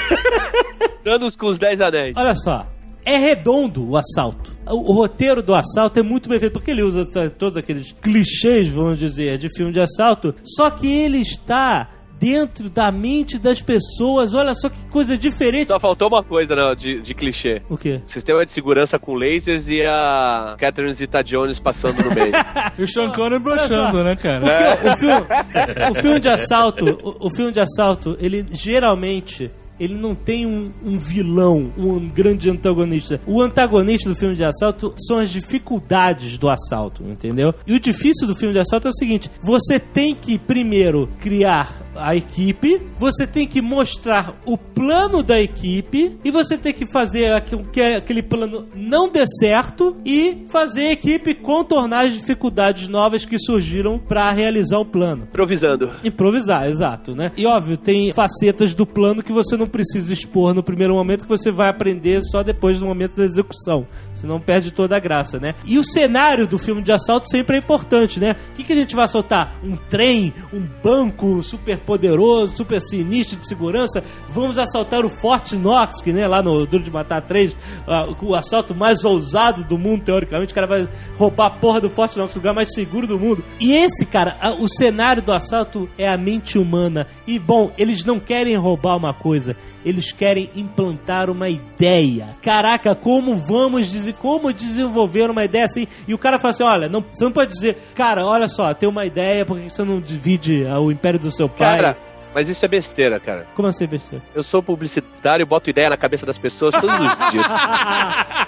Thanos com os 10 anéis. Olha só. É redondo o assalto. O, o roteiro do assalto é muito bem feito, porque ele usa todos aqueles clichês, vamos dizer, de filme de assalto, só que ele está dentro da mente das pessoas. Olha só que coisa diferente. Só faltou uma coisa né, de, de clichê. O quê? Sistema de segurança com lasers e a Catherine Zeta-Jones passando no meio. E o Sean Connery broxando, né, cara? Porque o, filme, o filme de assalto, o, o filme de assalto, ele geralmente ele não tem um, um vilão, um grande antagonista. O antagonista do filme de assalto são as dificuldades do assalto, entendeu? E o difícil do filme de assalto é o seguinte: você tem que primeiro criar a equipe, você tem que mostrar o plano da equipe e você tem que fazer com que aquele plano não dê certo e fazer a equipe contornar as dificuldades novas que surgiram para realizar o plano. Improvisando. Improvisar, exato, né? E óbvio, tem facetas do plano que você não precisa expor no primeiro momento, que você vai aprender só depois do momento da execução. Senão perde toda a graça, né? E o cenário do filme de assalto sempre é importante, né? O que, que a gente vai assaltar? Um trem? Um banco super poderoso, super sinistro de segurança? Vamos assaltar o Fort Knox, que né, lá no Duro de Matar 3, ah, o assalto mais ousado do mundo, teoricamente. O cara vai roubar a porra do Fort Knox, o lugar mais seguro do mundo. E esse, cara, a- o cenário do assalto é a mente humana. E, bom, eles não querem roubar uma coisa, eles querem implantar uma ideia. Caraca, como vamos dizer, como desenvolver uma ideia assim? E o cara fala assim: olha, não, você não pode dizer, cara, olha só, tem uma ideia, por que você não divide ah, o império do seu pai? Cara, mas isso é besteira, cara. Como assim, besteira? Eu sou publicitário, boto ideia na cabeça das pessoas todos os dias.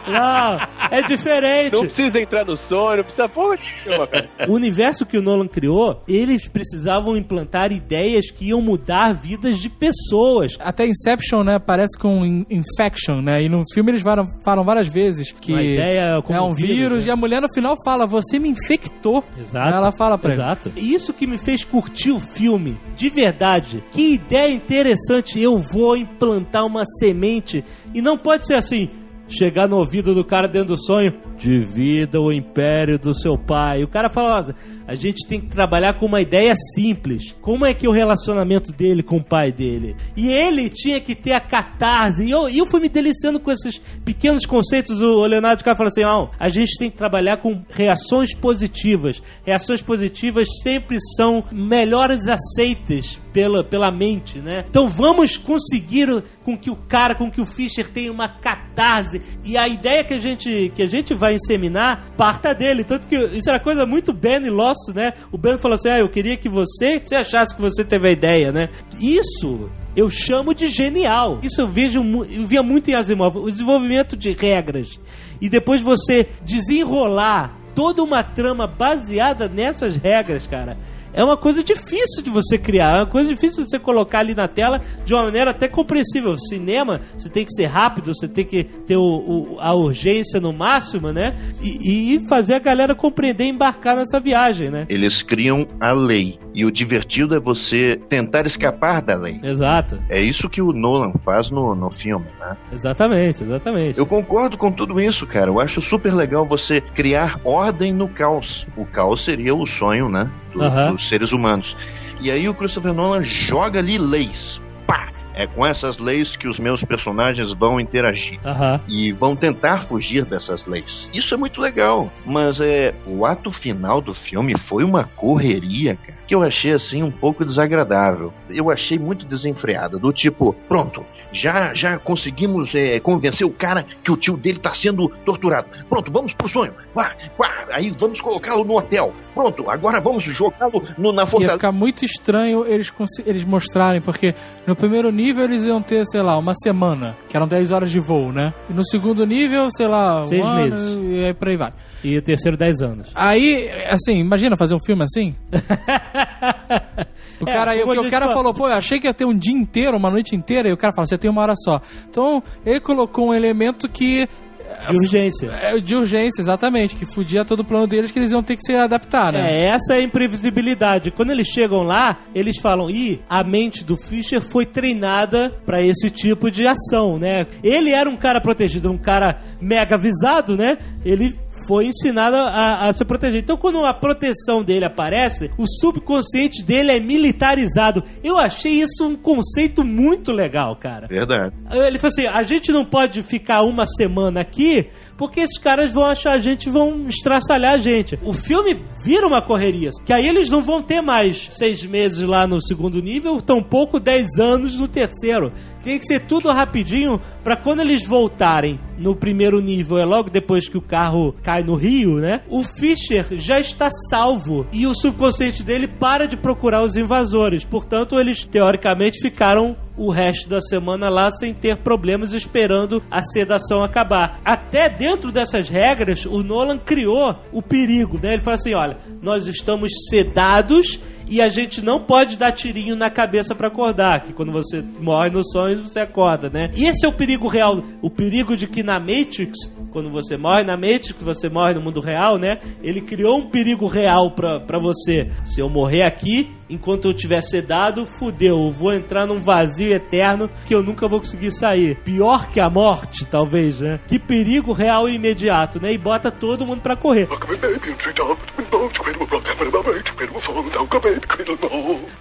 não, é diferente. Não precisa entrar no sonho, não precisa porra nenhuma, cara. O universo que o Nolan criou, eles precisavam implantar ideias que iam mudar vidas de pessoas. Até Inception, né, parece com in- Infection, né? E no filme eles falam, falam várias vezes que Uma ideia como é um vírus, vírus, né? e a mulher no final fala, você me infectou. Exato. Ela fala pra ele. Exato. E Isso que me fez curtir o filme, de verdade. Que ideia interessante, eu vou implantar uma semente. E não pode ser assim, chegar no ouvido do cara dentro do sonho, divida o império do seu pai. O cara fala, a gente tem que trabalhar com uma ideia simples. Como é que é o relacionamento dele com o pai dele? E ele tinha que ter a catarse. E eu, eu fui me deliciando com esses pequenos conceitos. O Leonardo DiCaprio fala assim, não, a gente tem que trabalhar com reações positivas. Reações positivas sempre são melhores aceitas pela, pela mente, né? Então vamos conseguir com que o cara, com que o Fischer tenha uma catarse. E a ideia que a gente, que a gente vai inseminar parta dele. Tanto que isso era coisa muito Ben e Lost, né? O Ben falou assim: ah, eu queria que você, você achasse que você teve a ideia, né? Isso eu chamo de genial. Isso eu vejo, eu via muito em Asimov, o desenvolvimento de regras e depois você desenrolar toda uma trama baseada nessas regras, cara. É uma coisa difícil de você criar, é uma coisa difícil de você colocar ali na tela de uma maneira até compreensível. Cinema, você tem que ser rápido, você tem que ter o, o- a urgência no máximo, né? E, e fazer a galera compreender e embarcar nessa viagem, né? Eles criam a lei. E o divertido é você tentar escapar da lei. Exato, É isso que o Nolan faz no, no filme, né? exatamente, exatamente. Eu concordo com tudo isso, cara. Eu acho super legal você criar ordem no caos. O caos seria o sonho, né? do-. Dos seres humanos. E aí o Christopher Nolan joga ali leis. Pá! É com essas leis que os meus personagens vão interagir. Aham. E vão tentar fugir dessas leis. Isso é muito legal. Mas é. O ato final do filme foi uma correria, cara. Que eu achei assim um pouco desagradável. Eu achei muito desenfreada. Do tipo, pronto, já já conseguimos é, convencer o cara que o tio dele tá sendo torturado. Pronto, vamos pro sonho. Vá, vá, aí vamos colocá-lo no hotel. Pronto, agora vamos jogá-lo na Ia fortaleza. ficar muito estranho eles, eles mostrarem, porque no primeiro nível eles iam ter, sei lá, uma semana, que eram 10 horas de voo, né? E no segundo nível, sei lá, um Seis ano, meses. e aí por aí vai. E o terceiro, 10 anos. Aí, assim, imagina fazer um filme assim? O É, cara, como o, o cara fala- falou, pô, eu achei que ia ter um dia inteiro, uma noite inteira, e o cara fala, você tem uma hora só. Então, ele colocou um elemento que. De urgência. É, de urgência, exatamente, que fudia todo o plano deles que eles iam ter que se adaptar, né? É, essa é a imprevisibilidade. Quando eles chegam lá, eles falam: ih, a mente do Fischer foi treinada pra esse tipo de ação, né? Ele era um cara protegido, um cara mega avisado, né? Ele foi ensinado a, a se proteger. Então, quando a proteção dele aparece, o subconsciente dele é militarizado. Eu achei isso um conceito muito legal, cara. Verdade. Ele falou assim: a gente não pode ficar uma semana aqui porque esses caras vão achar a gente vão estraçalhar a gente. O filme vira uma correria, que aí eles não vão ter mais seis meses lá no segundo nível, tampouco dez anos no terceiro. Tem que ser tudo rapidinho para quando eles voltarem no primeiro nível, é logo depois que o carro cai no rio, né? O Fischer já está salvo e o subconsciente dele para de procurar os invasores. Portanto, eles teoricamente ficaram o resto da semana lá sem ter problemas, esperando a sedação acabar. Até dentro dessas regras, o Nolan criou o perigo, né? Ele fala assim: olha, nós estamos sedados e a gente não pode dar tirinho na cabeça para acordar, que quando você morre nos sonhos você acorda, né? E esse é o perigo real, o perigo de que na Matrix, quando você morre na Matrix, você morre no mundo real, né? Ele criou um perigo real para você. Se eu morrer aqui, enquanto eu tiver sedado, fudeu, eu vou entrar num vazio eterno que eu nunca vou conseguir sair. Pior que a morte, talvez, né? Que perigo real e imediato, né? E bota todo mundo para correr.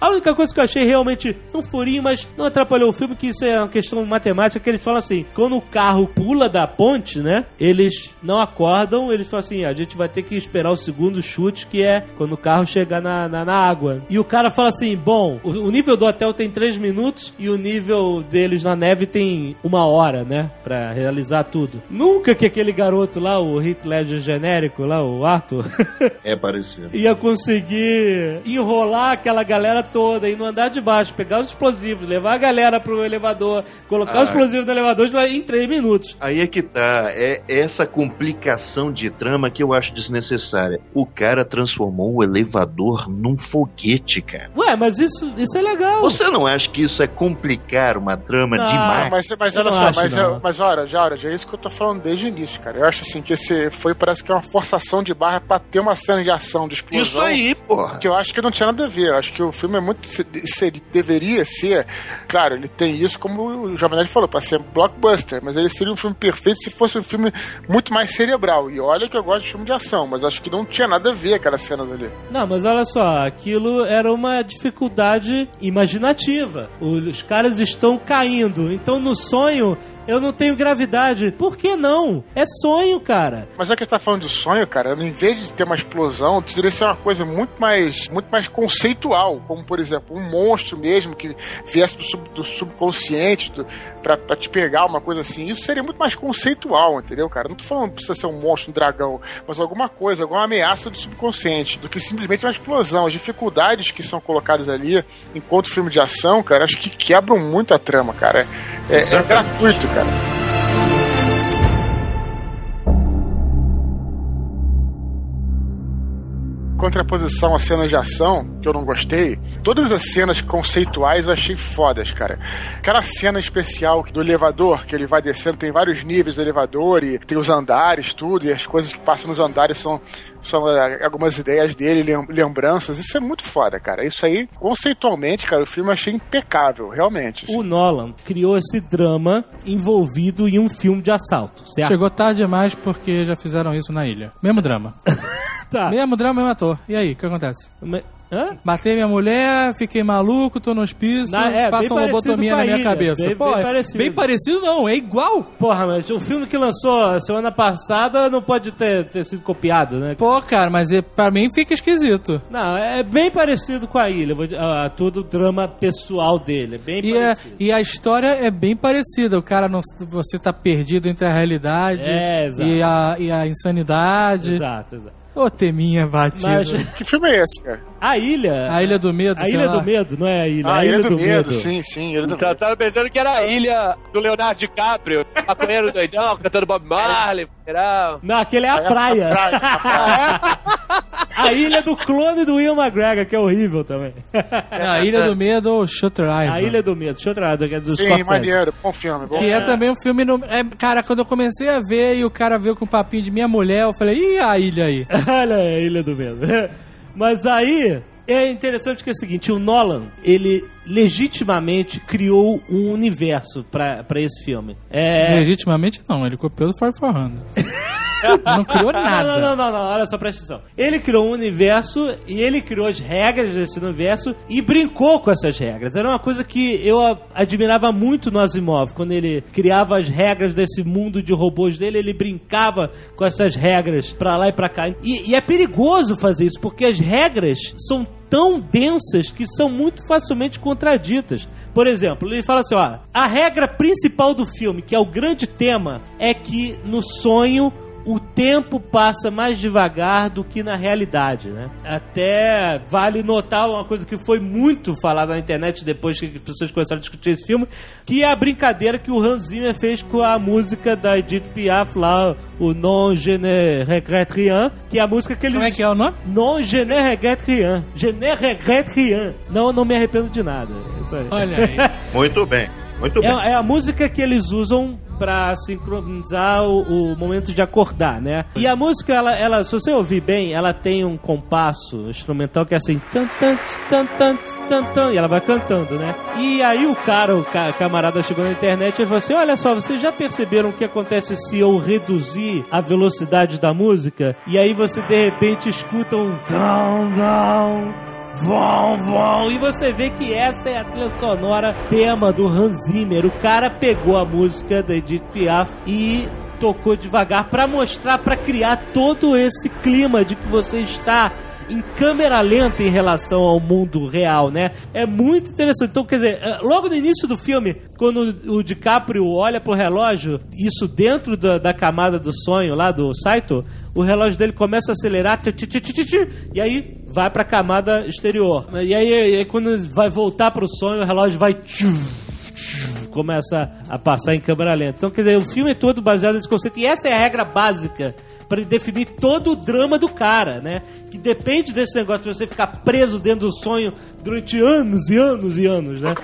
A única coisa que eu achei realmente um furinho, mas não atrapalhou o filme, que isso é uma questão matemática, que eles falam assim, quando o carro pula da ponte, né, eles não acordam, eles falam assim, a gente vai ter que esperar o segundo chute, que é quando o carro chegar na, na, na água. E o cara fala assim, bom, o, o nível do hotel tem três minutos e o nível deles na neve tem uma hora, né, pra realizar tudo. Nunca que aquele garoto lá, o Heath Ledger genérico lá, o Arthur... É parecido. ia conseguir enrolar aquela galera toda e no andar de baixo, pegar os explosivos, levar a galera pro elevador, colocar Ah. os explosivos no elevador em três minutos. Aí é que tá, é essa complicação de trama que eu acho desnecessária. O cara transformou o elevador num foguete, cara. Ué, mas isso, isso é legal. Você não acha que isso é complicar uma trama Não, demais? Mas, mas olha só, acho, mas, eu, mas olha, já, olha, já é isso que eu tô falando desde o início, cara. Eu acho assim que esse foi, parece que é uma forçação de barra pra ter uma cena de ação, de explosão. Isso aí, porra. Que eu acho que não tinha nada a ver. Eu acho que o filme é muito. Se, se ele deveria ser. Claro, ele tem isso, como o Jovem falou, pra ser blockbuster. Mas ele seria um filme perfeito se fosse um filme muito mais cerebral. E olha que eu gosto de filme de ação, mas acho que não tinha nada a ver aquelas cenas ali. Não, mas olha só, aquilo era uma dificuldade imaginativa. Os caras estão caindo, então no sonho eu não tenho gravidade. Por que não? É sonho, cara. Mas já que a gente tá falando de sonho, cara, em vez de ter uma explosão, deveria ser uma coisa muito mais, muito mais conceitual, como por exemplo, um monstro mesmo que viesse do, sub- do subconsciente do, pra, pra te pegar, uma coisa assim. Isso seria muito mais conceitual, entendeu, cara? Não tô falando que precisa ser um monstro, um dragão, mas alguma coisa, alguma ameaça do subconsciente, do que simplesmente uma explosão. As dificuldades que são colocadas ali, enquanto filme de ação, cara, acho que quebram muito a trama, cara. É, é gratuito, cara. Contraposição às cenas de ação, que eu não gostei, todas as cenas conceituais eu achei fodas, cara. Aquela cena especial do elevador, que ele vai descendo, tem vários níveis do elevador e tem os andares, tudo, e as coisas que passam nos andares são, são eh, algumas ideias dele, lem- lembranças. Isso é muito foda, cara. Isso aí, conceitualmente, cara, o filme eu achei impecável, realmente. O Nolan criou esse drama envolvido em um filme de assalto, certo? Chegou tarde demais porque já fizeram isso na ilha. Mesmo drama. Tá. Mesmo drama, mesmo ator. E aí, o que acontece? Me- Hã? Matei minha mulher, fiquei maluco, tô no hospício, Na- é, lobotomia na minha cabeça. Bem- Pô, bem é- parecido. bem parecido não, é igual. Porra, mas o filme que lançou semana passada não pode ter, ter sido copiado, né? Pô, cara, mas é, pra mim fica esquisito. Não, é bem parecido com a ilha, vou ah, todo o drama pessoal dele, é bem E, é, parecido. e a história é bem parecida. O cara não. Você tá perdido entre a realidade É, e, a, e a insanidade. Exato, exato. Ô, teminha batido. Mas Que filme é esse, cara? a ilha... A Ilha do Medo, A sei Ilha lá. do Medo, não é a ilha, Ah, a Ilha do, Medo. sim, sim, Ilha do Tá, Medo. tava pensando que era a ilha do Leonardo DiCaprio, maconheiro doidão, cantando Bob Marley, geral. Não, aquele é a praia. praia, a praia. a ilha do clone do Will McGregor, que é horrível também. Não, a Ilha do Medo ou Shutter Island. a Ilha do Medo, eu trazer, que é dos Sim, Scorsese. maneiro, bom filme. Bom Que é também um filme. No... É, cara, quando eu comecei a ver e o cara veio com o papinho de minha mulher, eu falei, ih, a ilha aí. Olha aí, a Ilha do Medo. Mas aí, é interessante que é o seguinte, o Nolan, ele legitimamente criou um universo pra pra esse filme. É... Legitimamente não, ele copiou do 4400. Não criou nada. não, não, não, não, olha só, presta atenção. Ele criou um universo e ele criou as regras desse universo e brincou com essas regras. Era uma coisa que eu admirava muito no Asimov. Quando ele criava as regras desse mundo de robôs dele, ele brincava com essas regras pra lá e pra cá. E, e é perigoso fazer isso, porque as regras são tão densas que são muito facilmente contraditas. Por exemplo, ele fala assim, ó, a regra principal do filme, que é o grande tema, é que no sonho o tempo passa mais devagar do que na realidade, né? Até vale notar uma coisa que foi muito falada na internet depois que as pessoas começaram a discutir esse filme, que é a brincadeira que o Hans Zimmer fez com a música da Edith Piaf lá, o Non Je ne regrette rien, que é a música que eles... Como é que é o nome? Non Je ne regrette rien. Je ne regrette rien. Não, não me arrependo de nada. Isso aí. Olha aí. Muito bem, muito bem. É, é a música que eles usam pra sincronizar o, o momento de acordar, né? E a música, ela, ela, se você ouvir bem, ela tem um compasso instrumental que é assim, tan, tan, tan, tan, tan, tan, e ela vai cantando, né? E aí o cara, o ca- camarada chegou na internet e falou assim, olha só, vocês já perceberam o que acontece se eu reduzir a velocidade da música? E aí você, de repente, escuta um down, down, Vão, vão. E você vê que essa é a trilha sonora tema do Hans Zimmer. O cara pegou a música da Edith Piaf e tocou devagar pra mostrar, pra criar todo esse clima de que você está em câmera lenta em relação ao mundo real, né? É muito interessante. Então, quer dizer, eh, logo no início do filme, quando o DiCaprio olha pro relógio, isso dentro da, da camada do sonho lá do Saito, o relógio dele começa a acelerar, tchu, tchu, tchu, e aí vai pra camada exterior. E aí, aí quando vai voltar pro sonho, o relógio vai começa a passar em câmera lenta. Então, quer dizer, o filme é todo baseado nesse conceito e essa é a regra básica para definir todo o drama do cara, né? Que depende desse negócio de você ficar preso dentro do sonho durante anos e anos e anos, né?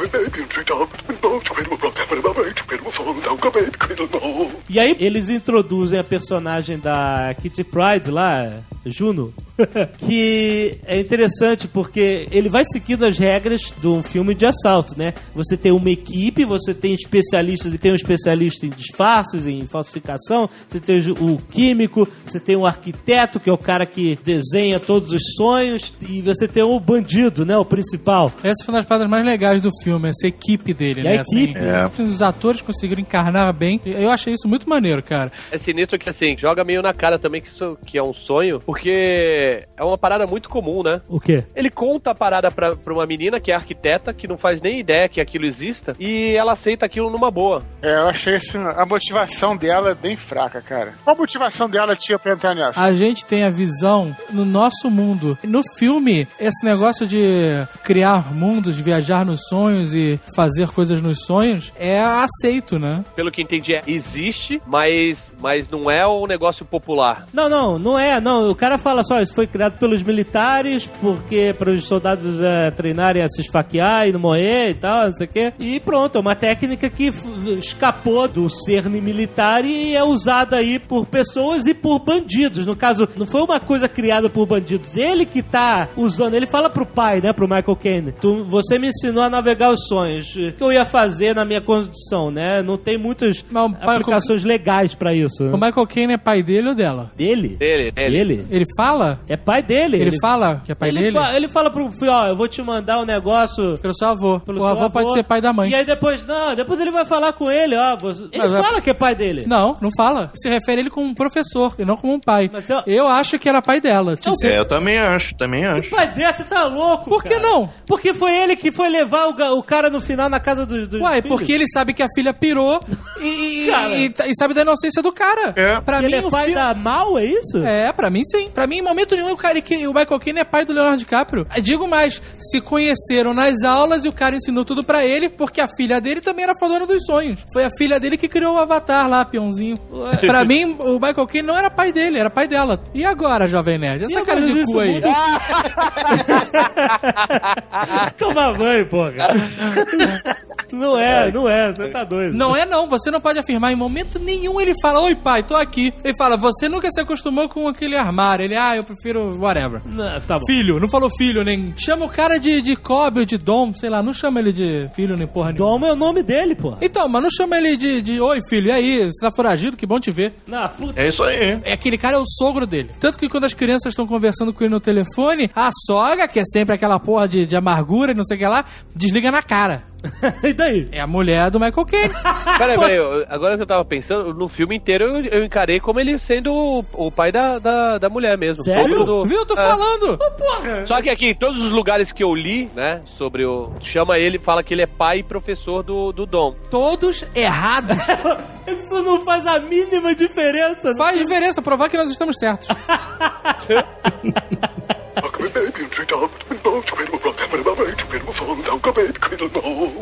E aí eles introduzem a personagem da Kitty Pride lá, Juno, que é interessante porque ele vai seguindo as regras de um filme de assalto, né? Você tem uma equipe, você tem especialistas, e tem um especialista em disfarces, em falsificação, você tem o químico, você tem o arquiteto, que é o cara que desenha todos os sonhos, e você tem o bandido, né? O principal. Essa foi uma das paradas mais legais do filme, essa equipe dele, E né? a equipe. Assim, Os atores conseguiram encarnar bem. Eu achei isso muito maneiro, cara. É sinistro que, assim, joga meio na cara também que isso que é um sonho, porque é uma parada muito comum, né? O quê? Ele conta a parada pra, pra uma menina que é arquiteta, que não faz nem ideia que aquilo exista, e ela aceita aquilo numa boa. É, eu achei assim, a motivação dela é bem fraca, cara. Qual a motivação dela tinha pra entrar nessa? A gente tem a visão no nosso mundo. No filme, esse negócio de criar mundos, viajar nos sonhos e fazer coisas nos sonhos é aceito, né? Pelo que entendi, é, existe, mas, mas não é um negócio popular. Não, não, não é, não. O cara fala só, isso foi criado pelos militares, porque para os soldados é, treinarem a se esfaquear e não morrer e tal, não sei o quê. E pronto, é uma técnica que escapou do cerne militar e é usada aí por pessoas e por bandidos. No caso, não foi uma coisa criada por bandidos. Ele que tá usando, ele fala pro pai, né, pro Michael Caine. Tu, você me ensinou a navegar os sonhos. O que eu ia fazer na minha condição, né? Não tem muitas Mas aplicações legais pra isso. O Michael Caine é pai dele ou dela? Dele? Dele, dele. Ele? Ele fala? É pai dele. Ele, fala que é pai ele, dele? fa- ele fala pro filho, ó, eu vou te mandar um negócio Pelo seu avô. pelo o seu avô, pode ser pai da mãe. E aí depois, não, depois ele vai falar com ele, ó. Você... Ele Mas é- fala que é pai dele. Não, não fala. Se refere a ele como um professor e não como um pai. Mas eu- Eu acho que era pai dela. Tinha que ser- É, eu também acho, também acho. Que pai desse tá louco, Por que cara. não? Porque foi ele que foi levar o, o cara no final na casa dos do Uai, porque ele sabe que a filha pirou e, e- e- e sabe da inocência do cara. É. Pra ele mim, é o pai da Mal, é isso? É, pra mim sim. Pra mim, em momento nenhum, o, cara, o Michael Caine é pai do Leonardo DiCaprio. Eu Digo mais, se conheceram nas aulas e o cara ensinou tudo pra ele, porque a filha dele também era fodona dos sonhos. Foi a filha dele que criou o Avatar lá, peãozinho. pra mim, o Michael Caine não era pai dele, era pai dela. E agora, Jovem Nerd? Essa E cara de cu aí. muda? Toma banho, porra. não é, não é, você tá doido. Não é não, você não pode afirmar em momento nenhum ele fala, oi pai, tô aqui. Ele fala, você nunca se acostumou com aquele armário. Ele, ah, eu prefiro whatever. Não, tá bom. Filho, não falou filho, nem. Chama o cara de, de Kobe ou de Dom, sei lá, não chama ele de filho nem porra nenhuma. Dom é o nome dele, pô. Então, mas não chama ele de, de oi filho, e aí, você tá foragido, que bom te ver. Não, puta. É isso aí. É aquele cara é o sogro dele. Tanto que quando as crianças estão conversando com ele no telefone, a sogra, que é sempre aquela porra de, de amargura e não sei o que lá, desliga na cara. e daí? É a mulher do Michael Caine. Peraí, peraí, eu- agora que eu tava pensando, no filme inteiro eu, eu encarei como ele sendo o, o pai da, da, da mulher mesmo. Sério? Do- Viu? Tô É. falando. Só que aqui, em todos os lugares que eu li, né, sobre o. Chama ele, fala que ele é pai e professor do, do Dom. Todos errados. Isso não faz a mínima diferença. Faz diferença provar que nós estamos certos.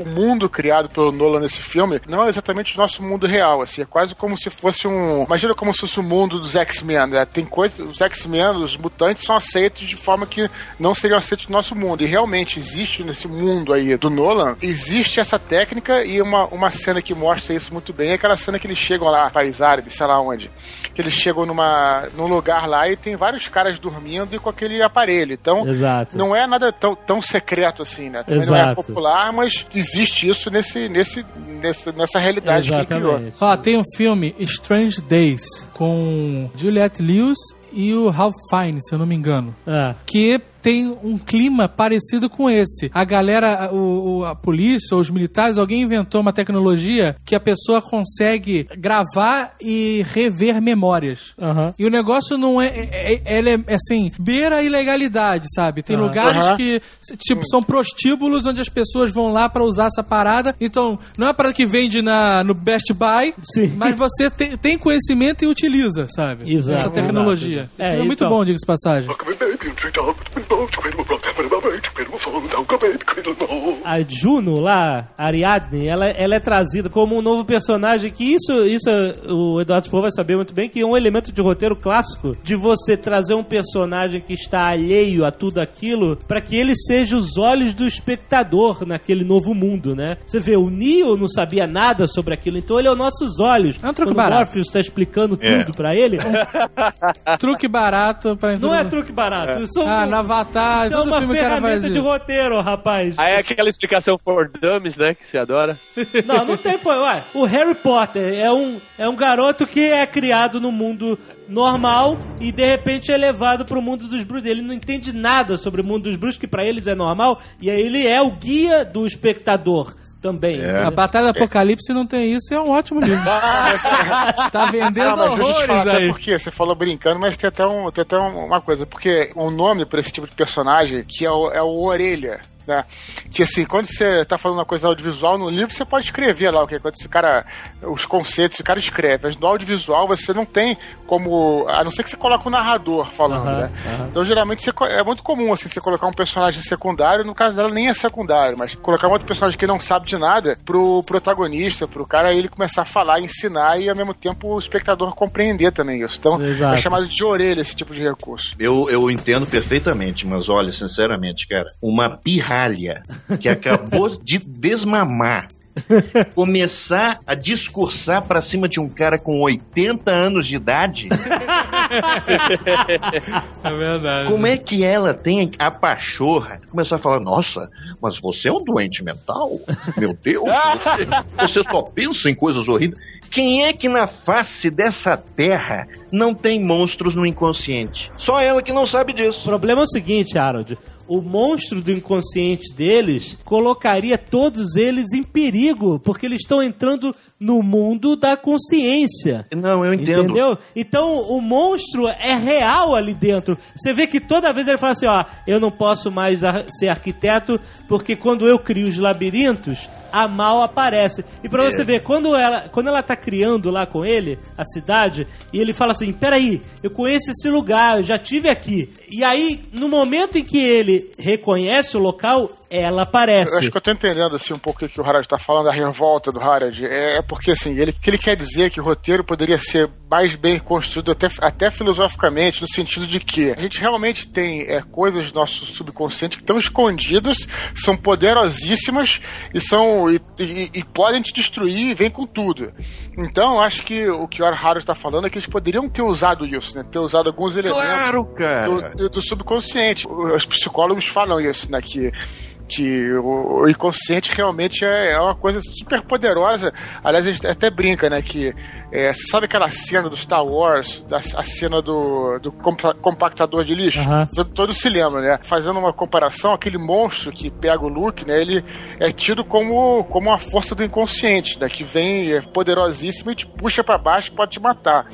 O mundo criado pelo Nolan nesse filme não é exatamente o nosso mundo real, assim, é quase como se fosse um. Imagina como se fosse o mundo dos X-Men, né? Tem coisas. Os X-Men, os mutantes, são aceitos de forma que não seriam aceitos no nosso mundo. E realmente existe nesse mundo aí do Nolan, existe essa técnica e uma, uma cena que mostra isso muito bem é aquela cena que eles chegam lá, país árabe, sei lá onde. Que eles chegam numa, num lugar lá e tem vários caras dormindo e com aquele aparelho. Então, Exato. não é nada tão, tão secreto assim, né? Também não é Exato. popular, mas existe isso nesse, nesse, nesse- nessa realidade que ele criou. Exatamente. Ó, tem um filme Strange Days com Juliette Lewis e o Ralph Fiennes, se eu não me engano. Ah, que tem um clima parecido com esse. A galera, a- o, o- a polícia ou os militares, alguém inventou uma tecnologia que a pessoa consegue gravar e rever memórias. aham. E o negócio não é, é, é- ele é assim, beira a ilegalidade, sabe? Tem Aham. lugares Aham. que, tipo, são prostíbulos onde as pessoas vão lá pra usar essa parada. Então, não é uma parada que vende na, no Best Buy, Sim. mas você tem, tem conhecimento e utiliza, sabe? Exato, Essa tecnologia. exato. Isso É, é, muito então. bom, diga-se passagem. A Juno lá, a Ariadne, ela, ela é trazida como um novo personagem que isso, isso o Eduardo Spohr vai saber muito bem que é um elemento de roteiro clássico de você trazer um personagem que está alheio a tudo aquilo para que ele seja os olhos do espectador naquele novo mundo, né? Você vê, o Neo não sabia nada sobre aquilo, então ele é os nossos olhos. É um truque Quando o barato. Morpheus está explicando É. tudo pra ele, Truque barato pra não é truque barato. Isso, Ah, no Avatar, isso é todo uma filme que era ferramenta de roteiro, rapaz. Aí é aquela explicação for dummies, né, que você adora. Não, não tem. Foi, ué, o Harry Potter é um, é um garoto que é criado no mundo normal e de repente é levado pro mundo dos bruxos. Ele não entende nada sobre o mundo dos bruxos, que pra eles é normal, e aí ele é o guia do espectador também. É. A Batalha do Apocalipse não tem isso, é um ótimo livro. tá vendendo Ah, mas deixa eu te horrores falar até aí. porque você falou brincando, mas tem até, um, tem até um- uma coisa, porque o nome pra esse tipo de personagem, que é o, é o Orelha, né? Que assim, quando você tá falando uma coisa audiovisual no livro, você pode escrever lá o que quando esse cara, os conceitos, o cara escreve, mas no audiovisual você não tem como, a não ser que você coloque o narrador falando, Aham, né? aham. Então geralmente você é muito comum assim, você colocar um personagem secundário, no caso dela nem é secundário, mas colocar um outro personagem que não sabe de nada pro protagonista, pro cara ele começar a falar, ensinar e ao mesmo tempo o espectador compreender também isso. Então Exato. é chamado de orelha esse tipo de recurso. Eu, eu entendo perfeitamente, mas olha, sinceramente, cara, uma que acabou de desmamar. Começar a discursar pra cima de um cara com 80 anos de idade, É verdade. como é que ela tem a pachorra de começar a falar: Nossa, mas você é um doente mental? Meu Deus, você, você só pensa em coisas horríveis. Quem é que na face dessa terra não tem monstros no inconsciente? Só ela que não sabe O disso. problema é o seguinte, Harold. O monstro do inconsciente deles colocaria todos eles em perigo, porque eles estão entrando no mundo da consciência. Não, eu entendo. Entendeu? Então o monstro é real ali dentro. Você vê que toda vez ele fala assim: ó, eu não posso mais ser arquiteto, porque quando eu crio os labirintos, a mal aparece. E pra É. você ver, quando ela, quando ela tá criando lá com ele, a cidade, e ele fala assim: peraí, eu conheço esse lugar, eu já tive aqui. E aí, no momento em que ele reconhece o local, ela Eu aparece. acho que eu tô entendendo assim um pouco o que o Harald tá falando, a revolta do Harald. É porque assim, ele, que ele quer dizer é que o roteiro poderia ser mais bem construído até, até filosoficamente, no sentido de que a gente realmente tem é, coisas do nosso subconsciente que estão escondidas, são poderosíssimas e são E, e- e podem te destruir e vem com tudo. Então, acho que o que o Haru está falando é que eles poderiam ter usado isso, né? Ter usado alguns elementos Claro, do- do subconsciente. Os psicólogos falam isso, né? Que, que o, o inconsciente realmente é, é uma coisa super poderosa. Aliás, a gente até brinca, né? Que é, sabe aquela cena do Star Wars, a, a cena do, do compa- compactador de lixo? Aham. Todos se lembram, né? Fazendo uma comparação, aquele monstro que pega o Luke, né? Ele é tido como, como uma força do inconsciente, né? Que vem é, poderosíssima e te puxa pra baixo e pode te matar.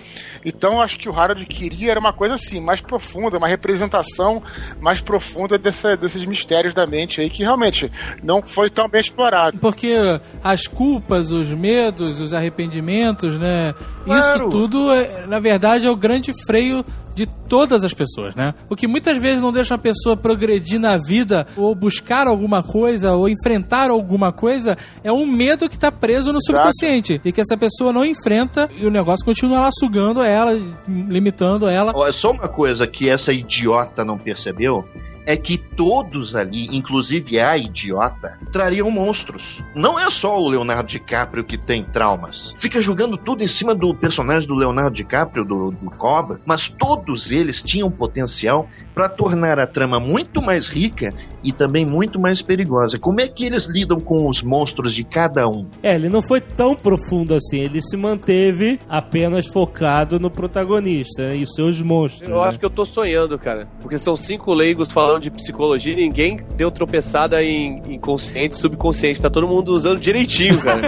Então, acho que o Harold queria era uma coisa assim, mais profunda, uma representação mais profunda dessa- desses mistérios da mente aí, que realmente não foi tão bem explorado. Porque as culpas, os medos, os arrependimentos, né? Claro. Isso tudo, é, na verdade, é o grande freio de todas as pessoas, né? O que muitas vezes não deixa a pessoa progredir na vida, ou buscar alguma coisa, ou enfrentar alguma coisa, é um medo que tá preso no subconsciente. E que essa pessoa não enfrenta e o negócio continua lá sugando ela, limitando ela. Olha, só uma coisa que essa idiota não percebeu é que todos ali, inclusive a idiota, trariam monstros. Não é só o Leonardo DiCaprio que tem traumas. Fica jogando tudo em cima do personagem do Leonardo DiCaprio, do, do Coba, mas todos eles tinham potencial para tornar a trama muito mais rica e também muito mais perigosa. Como é que eles lidam com os monstros de cada um? É, ele não foi tão profundo assim. Ele se manteve apenas focado no protagonista né, e seus monstros. Eu né? acho que eu tô sonhando, cara. Porque são cinco leigos falando de psicologia ninguém deu tropeçada em inconsciente, subconsciente. Tá todo mundo usando direitinho, cara.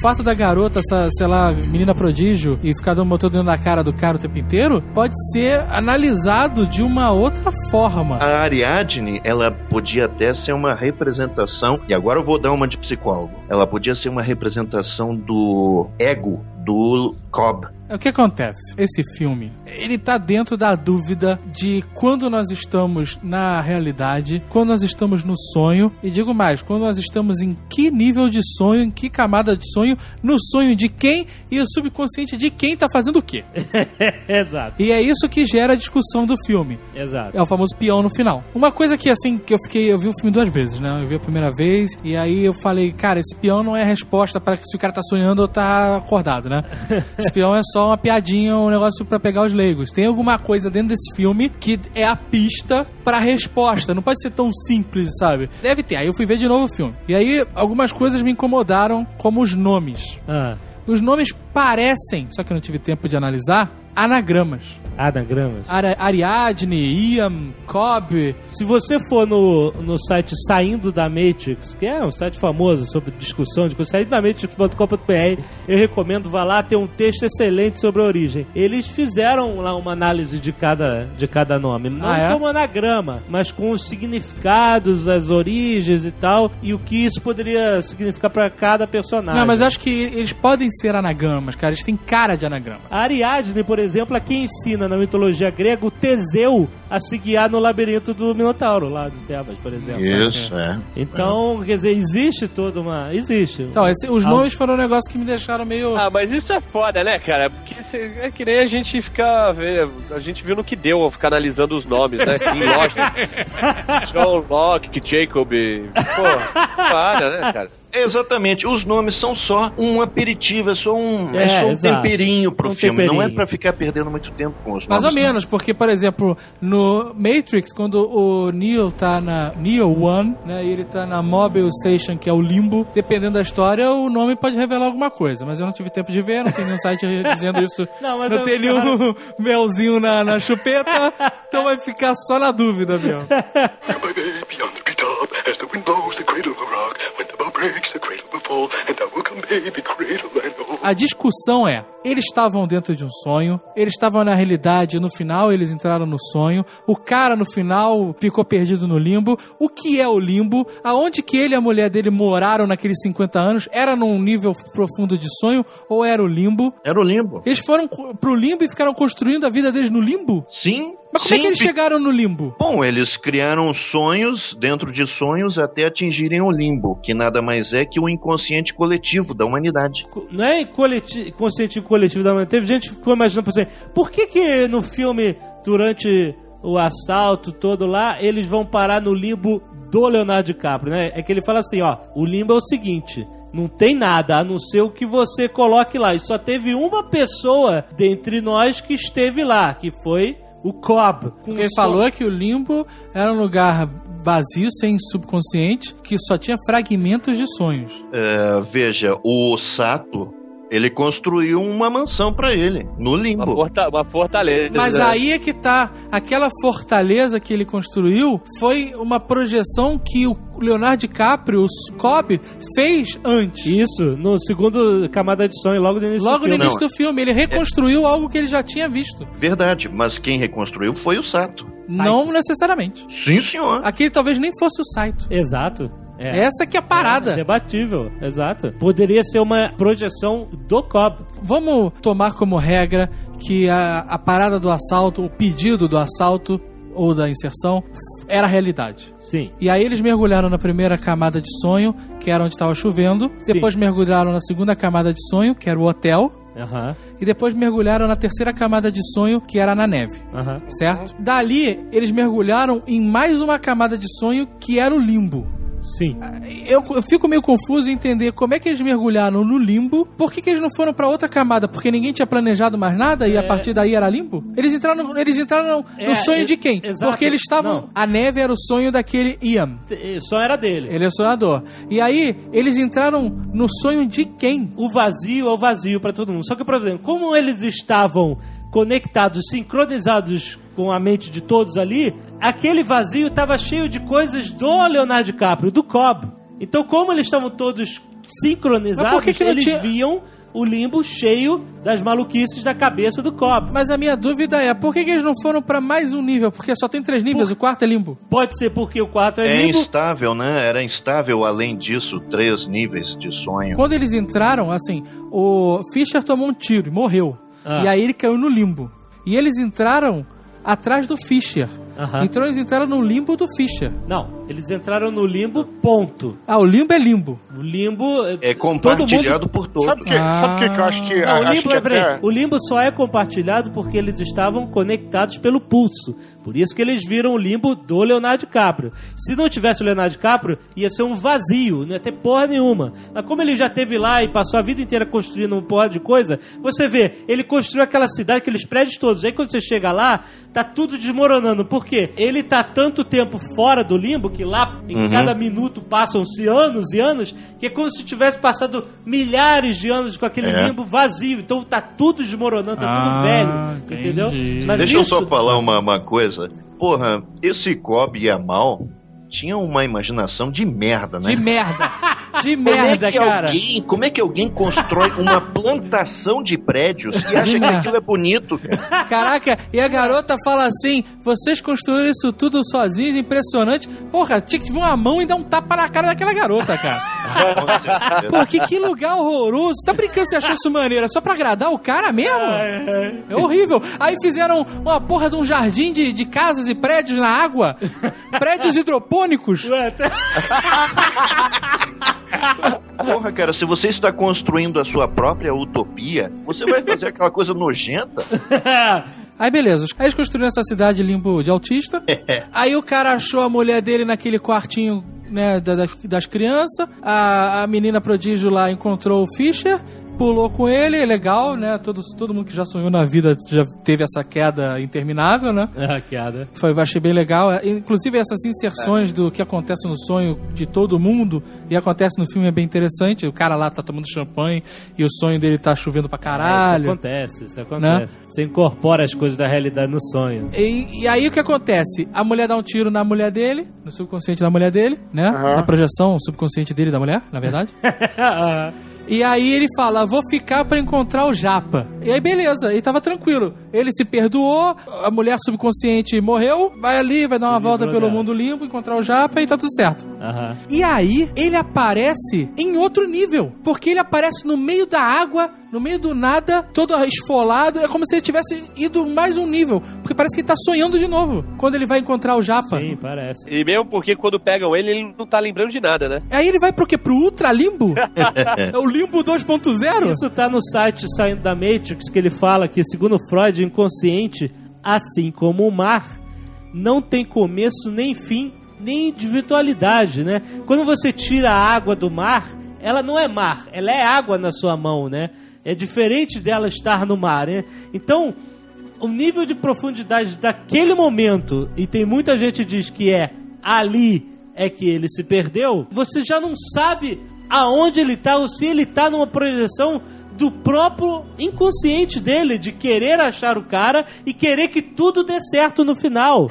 fato da garota, essa, sei lá, menina prodígio, e ficar dando botando dentro da cara do cara o tempo inteiro, pode ser analisado de uma outra forma. A Ariadne, ela podia até ser uma representação, e agora eu vou dar uma de psicólogo. Ela podia ser uma representação do ego do Cobb. O que acontece? Esse filme, ele tá dentro da dúvida de quando nós estamos na realidade, quando nós estamos no sonho, e digo mais, quando nós estamos em que nível de sonho, em que camada de sonho, no sonho de quem e o subconsciente de quem tá fazendo o quê. Exato, E é isso que gera a discussão do filme. exato. É o famoso peão no final. Uma coisa que, assim, que eu fiquei. Eu vi o filme duas vezes, né? Eu vi a primeira vez, e aí eu falei, cara, esse peão não é a resposta para se o cara tá sonhando ou tá acordado, né? Esse peão é só uma piadinha, um negócio pra pegar os leigos. Tem alguma coisa dentro desse filme que é a pista pra resposta. Não pode ser tão simples, sabe? Deve ter. Aí eu fui ver de novo o filme. E aí algumas coisas me incomodaram, como os nomes. Ah, Os nomes parecem, só que eu não tive tempo de analisar, anagramas. Anagramas. Ara Ariadne, Ian, Cobb. Se você for no, no site Saindo da Matrix, que é um site famoso sobre discussão de coisas, saindo da Matrix.com.br, eu recomendo, vá lá, tem um texto excelente sobre a origem. Eles fizeram lá uma análise de cada, de cada nome. Não Ah, é? como anagrama, mas com os significados, as origens e tal, e o que isso poderia significar pra cada personagem. Não, mas acho que eles podem ser anagramas, cara. Eles têm cara de anagrama. A Ariadne, por exemplo, é quem ensina na mitologia grega o Teseu a se guiar no labirinto do Minotauro, lá de Tebas, por exemplo. Isso, sabe? é. Então, quer dizer, existe toda uma. Existe. Então, esse- os Ah. nomes foram um negócio que me deixaram meio. Ah, mas isso é foda, né, cara? Porque cê- é que nem a gente ficar. A gente viu no que deu ficar analisando os nomes, né? Em Lost. John Locke, Jacob. Pô, para, né, cara? Exatamente, os nomes são só um aperitivo, é só um, é, É, só um exato. temperinho pro Um filme, não é temperinho. pra ficar perdendo muito tempo com os Mais nomes. ou menos, porque, por exemplo, no Matrix, quando o Neo tá na Neo One, né, e ele tá na Mobile Station, que é o limbo, dependendo da história, o nome pode revelar alguma coisa. Mas eu não tive tempo de ver, não tem nenhum site dizendo isso. Não, mas não eu- tem nenhum melzinho na, na chupeta, então vai ficar só na dúvida, meu. A discussão é: eles estavam dentro de um sonho, eles estavam na realidade, no final eles entraram no sonho, o cara no final ficou perdido no limbo. O que é o limbo? Aonde que ele e a mulher dele moraram naqueles 50 anos? Era num nível profundo de sonho ou era o limbo? Era o limbo. Eles foram co- pro limbo e ficaram construindo a vida deles no limbo? Sim. Mas como é sim, que eles chegaram no limbo? Bom, eles criaram sonhos dentro de sonhos até atingirem o limbo, que nada mais é que o inconsciente coletivo da humanidade. Não é coleti consciente coletivo da manhã. Teve gente que ficou imaginando, por exemplo, por que que no filme, durante o assalto todo lá, eles vão parar no limbo do Leonardo DiCaprio, né? É que ele fala assim, ó, o limbo é o seguinte... Não tem nada, a não ser o que você coloque lá. E só teve uma pessoa dentre nós que esteve lá, que foi o Cobb. Ele só- falou que o limbo era um lugar vazio, sem subconsciente, que só tinha fragmentos de sonhos. É, veja, o Sato, ele construiu uma mansão pra ele, no Uma, limbo. forta- uma fortaleza. Mas aí é que tá. Aquela fortaleza que ele construiu foi uma projeção que o Leonardo DiCaprio, o Cobb, fez antes. Isso, no segundo camada de sonho, logo no início Logo do no filme. início do filme, ele reconstruiu algo que ele já tinha visto. Verdade, mas quem reconstruiu foi o Sato. Não necessariamente. Sim, senhor. Aquele talvez nem fosse o Saito. Exato. É. Essa que é a parada. É debatível, exato. Poderia ser uma projeção do Cobb. Vamos tomar como regra que a, a parada do assalto, o pedido do assalto ou da inserção era realidade. Sim. E aí eles mergulharam na primeira camada de sonho, que era onde estava chovendo. Sim. Depois mergulharam na segunda camada de sonho, que era o hotel. Aham, E depois mergulharam na terceira camada de sonho, que era na neve. aham. Certo? Dali, eles mergulharam em mais uma camada de sonho, que era o limbo. Sim. Eu, eu fico meio confuso em entender como é que eles mergulharam no limbo. Por que, que eles não foram pra outra camada? Porque ninguém tinha planejado mais nada e a partir daí era limbo? Eles entraram, eles entraram no, É, no sonho é, de quem? exato. Porque eles estavam. Não. A neve era o sonho daquele Ian. Só era dele. Ele é sonhador. E aí, eles entraram no sonho de quem? O vazio é o vazio pra todo mundo. Só que, por exemplo, como eles estavam conectados, sincronizados com a mente de todos ali, aquele vazio estava cheio de coisas do Leonardo DiCaprio, do Cobb. Então, como eles estavam todos sincronizados, por que que eles tinha- viam o limbo cheio das maluquices da cabeça do Cobb. Mas a minha dúvida é, por que, que eles não foram pra mais um nível? Porque só tem três níveis, o quarto é limbo. Pode ser porque o 4 é, É limbo. instável, né? Era instável, além disso, três níveis de sonho. Quando eles entraram, assim, o Fischer tomou um tiro e morreu. Ah. E aí ele caiu no limbo. E eles entraram atrás do Fischer. Aham. Então eles entraram no limbo do Fischer. Não, eles entraram no limbo, ponto. Ah, o limbo é limbo. O limbo. É compartilhado por todos. Sabe o que, sabe o que eu acho que. Não, o acho limbo, que é, peraí, até- o limbo só é compartilhado porque eles estavam conectados pelo pulso. Por isso que eles viram o limbo do Leonardo DiCaprio. Se não tivesse o Leonardo DiCaprio, ia ser um vazio, não ia ter porra nenhuma. Mas como ele já esteve lá e passou a vida inteira construindo uma porra de coisa, você vê, ele construiu aquela cidade, aqueles prédios todos. Aí quando você chega lá, tá tudo desmoronando. Por quê? Ele tá tanto tempo fora do limbo que lá, em Uhum. cada minuto, passam-se anos e anos, que é como se tivesse passado milhares de anos com aquele É. limbo vazio. Então tá tudo desmoronando, tá Ah, tudo velho. entendi. Entendeu? Mas Deixa eu isso- só falar uma, uma coisa. Porra, esse Cobb e a Mal tinham uma imaginação de merda, né? De merda. De Como é, merda, que cara. alguém, como é que alguém constrói uma plantação de prédios e acha que aquilo é bonito, cara? Caraca, e a garota fala assim: vocês construíram isso tudo sozinhos, impressionante. Porra, tinha que vir uma mão e dar um tapa na cara daquela garota, cara. Pô, que, que lugar horroroso. Você tá brincando você achou isso maneiro? É só pra agradar o cara mesmo? É horrível. Aí fizeram uma porra de um jardim de, de casas e prédios na água. Prédios hidropônicos. Ué, tá- Porra, cara, se você está construindo a sua própria utopia, você vai fazer aquela coisa nojenta? Aí beleza, aí eles construíram essa cidade limbo de autista. Aí o cara achou a mulher dele naquele quartinho né, da- da- das crianças. A, a menina prodígio lá encontrou o Fischer, pulou com ele, legal, né? Todo, todo mundo que já sonhou na vida já teve essa queda interminável, né? Ah, queda. Foi, eu achei bem legal. É, Inclusive, essas inserções do que acontece no sonho de todo mundo e acontece no filme é bem interessante. O cara lá tá tomando champanhe e o sonho dele tá chovendo pra Isso caralho. acontece, isso acontece. Você incorpora as coisas da realidade no sonho. E, e aí o que acontece? A mulher dá um tiro na mulher dele, no subconsciente da mulher dele, né? Aham. Na projeção subconsciente dele da mulher, na verdade. E aí ele fala, vou ficar pra encontrar o Japa. E aí beleza, ele tava tranquilo. Ele se perdoou, a mulher subconsciente morreu, vai ali, vai dar uma volta pelo dela. mundo limpo, encontrar o Japa e tá tudo certo. Aham. E aí ele aparece em outro nível, porque ele aparece no meio da água no meio do nada, todo esfolado. É como se ele tivesse ido mais um nível. Porque parece que ele tá sonhando de novo quando ele vai encontrar o Japa. Sim, parece. E mesmo porque quando pegam ele, ele não tá lembrando de nada, né? Aí ele vai pro quê? Pro Ultra Limbo? é o Limbo 2.0? Isso tá no site Saindo da Matrix, que ele fala que, segundo Freud, inconsciente, assim como o mar, não tem começo nem fim, nem individualidade, né? Quando você tira a água do mar, ela não é mar, ela é água na sua mão, né? É diferente dela estar no mar, né? Então, o nível de profundidade daquele momento, e tem muita gente que diz que é ali é que ele se perdeu, você já não sabe aonde ele tá ou se ele tá numa projeção do próprio inconsciente dele, de querer achar o cara e querer que tudo dê certo no final.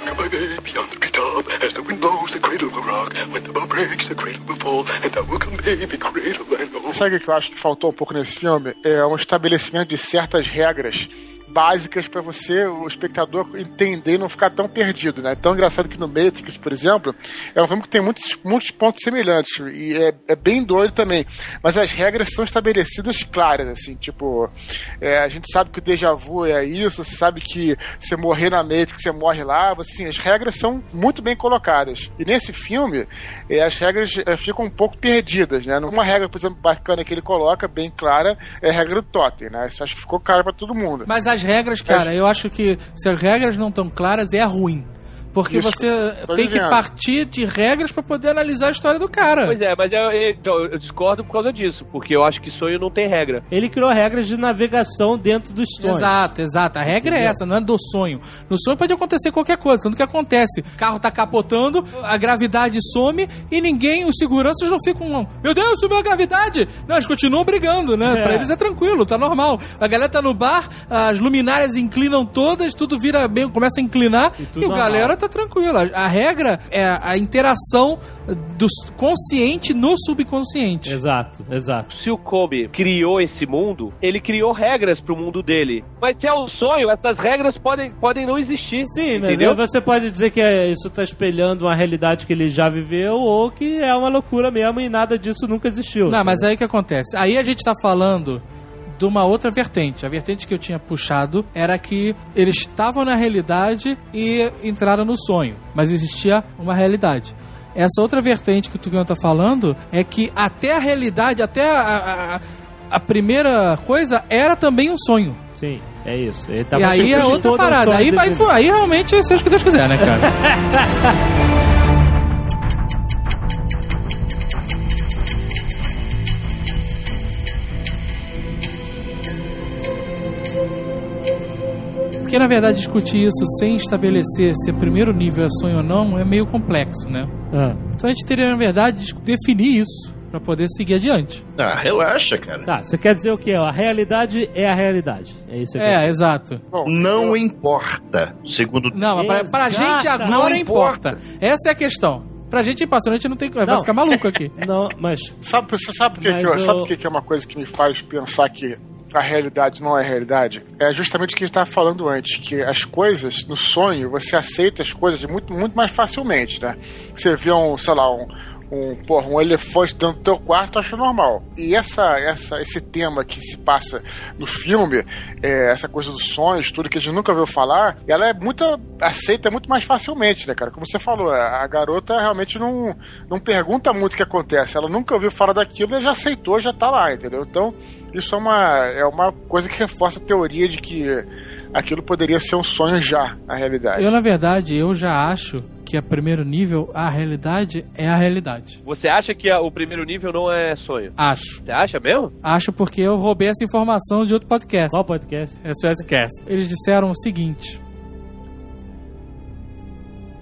Sabe o que eu acho que faltou um pouco nesse filme? É um estabelecimento de certas regras básicas para você, o espectador, entender e não ficar tão perdido, né? Tão engraçado que no Matrix, por exemplo, é um filme que tem muitos, muitos pontos semelhantes e é, é bem doido também. Mas as regras são estabelecidas claras, assim, tipo, é, a gente sabe que o déjà vu é isso, você sabe que você morrer na Matrix, você morre lá, assim, as regras são muito bem colocadas. E nesse filme, é, as regras é, ficam um pouco perdidas, né? Uma regra, por exemplo, bacana que ele coloca, bem clara, é a regra do totem, né? Isso acho que ficou claro para todo mundo. Mas as regras, cara, eu acho que se as regras não estão claras, é ruim. Porque Isso, você tô tem que partir de regras pra poder analisar a história do cara. Pois é, mas eu, eu- então, eu discordo por causa disso, porque eu acho que sonho não tem regra. Ele criou regras de navegação dentro dos sonhos. Exato, exato. A regra é Entendeu? essa, não é do sonho. No sonho pode acontecer qualquer coisa, tanto que acontece. O carro tá capotando, a gravidade some e ninguém, os seguranças não ficam, meu Deus, subiu a gravidade! Não, eles continuam brigando, né? É. Pra eles é tranquilo, tá normal. A galera tá no bar, as luminárias inclinam todas, tudo vira bem, começa a inclinar e, tudo o normal. galera tá tranquilo. A, a regra é a interação do consciente no subconsciente. Exato, exato. Se o Kobe criou esse mundo, ele criou regras pro mundo dele. Mas se é um sonho, essas regras podem, podem não existir. Sim, mas entendeu? aí você pode dizer que é- isso tá espelhando uma realidade que ele já viveu ou que é uma loucura mesmo e nada disso nunca existiu. Não, mas aí o que acontece? Aí a gente tá falando de uma outra vertente. A vertente que eu tinha puxado era que eles estavam na realidade e entraram no sonho, mas existia uma realidade. Essa outra vertente que o Tucano tá falando é que até a realidade, até a, a- a primeira coisa era também um sonho. Sim, é isso. Ele e aí é outra parada. Aí, vai, aí realmente seja o que Deus quiser, né, cara? Porque, na verdade, discutir isso sem estabelecer se o primeiro nível é sonho ou não é meio complexo, né? Ah, Então a gente teria, na verdade, definir isso pra poder seguir adiante. Ah, relaxa, cara. Tá, você quer dizer o quê? A realidade é a realidade. É isso que quer É, exato. Bom, Não importa, segundo Não, mas pra, pra gente agora Não importa. importa. Essa é a questão. Pra gente passando, a gente não tem. Vai Não. ficar maluco aqui. Não, mas Sabe, você sabe o que, eu- eu- sabe o que, que é uma coisa que me faz pensar que a realidade não é realidade? É justamente o que a gente estava falando antes, que as coisas, no sonho, você aceita as coisas muito, muito mais facilmente, né? Você vê um, sei lá, um, um, porra, um elefante dentro do teu quarto, acha normal. E essa, essa, esse tema que se passa no filme, é, essa coisa dos sonhos, tudo que a gente nunca ouviu falar, ela é muito aceita muito mais facilmente, né, cara? Como você falou, a a garota realmente não, não pergunta muito o que acontece. Ela nunca ouviu falar daquilo e já aceitou, já tá lá, entendeu? Então, isso é uma, é uma coisa que reforça a teoria de que aquilo poderia ser um sonho já, na realidade. Eu, na verdade, eu já acho que a primeiro nível, a realidade é a realidade. Você acha que a- o primeiro nível não é sonho? Acho. Você acha mesmo? Acho porque eu roubei essa informação de outro podcast. qual podcast? É só esquece. Eles disseram o seguinte.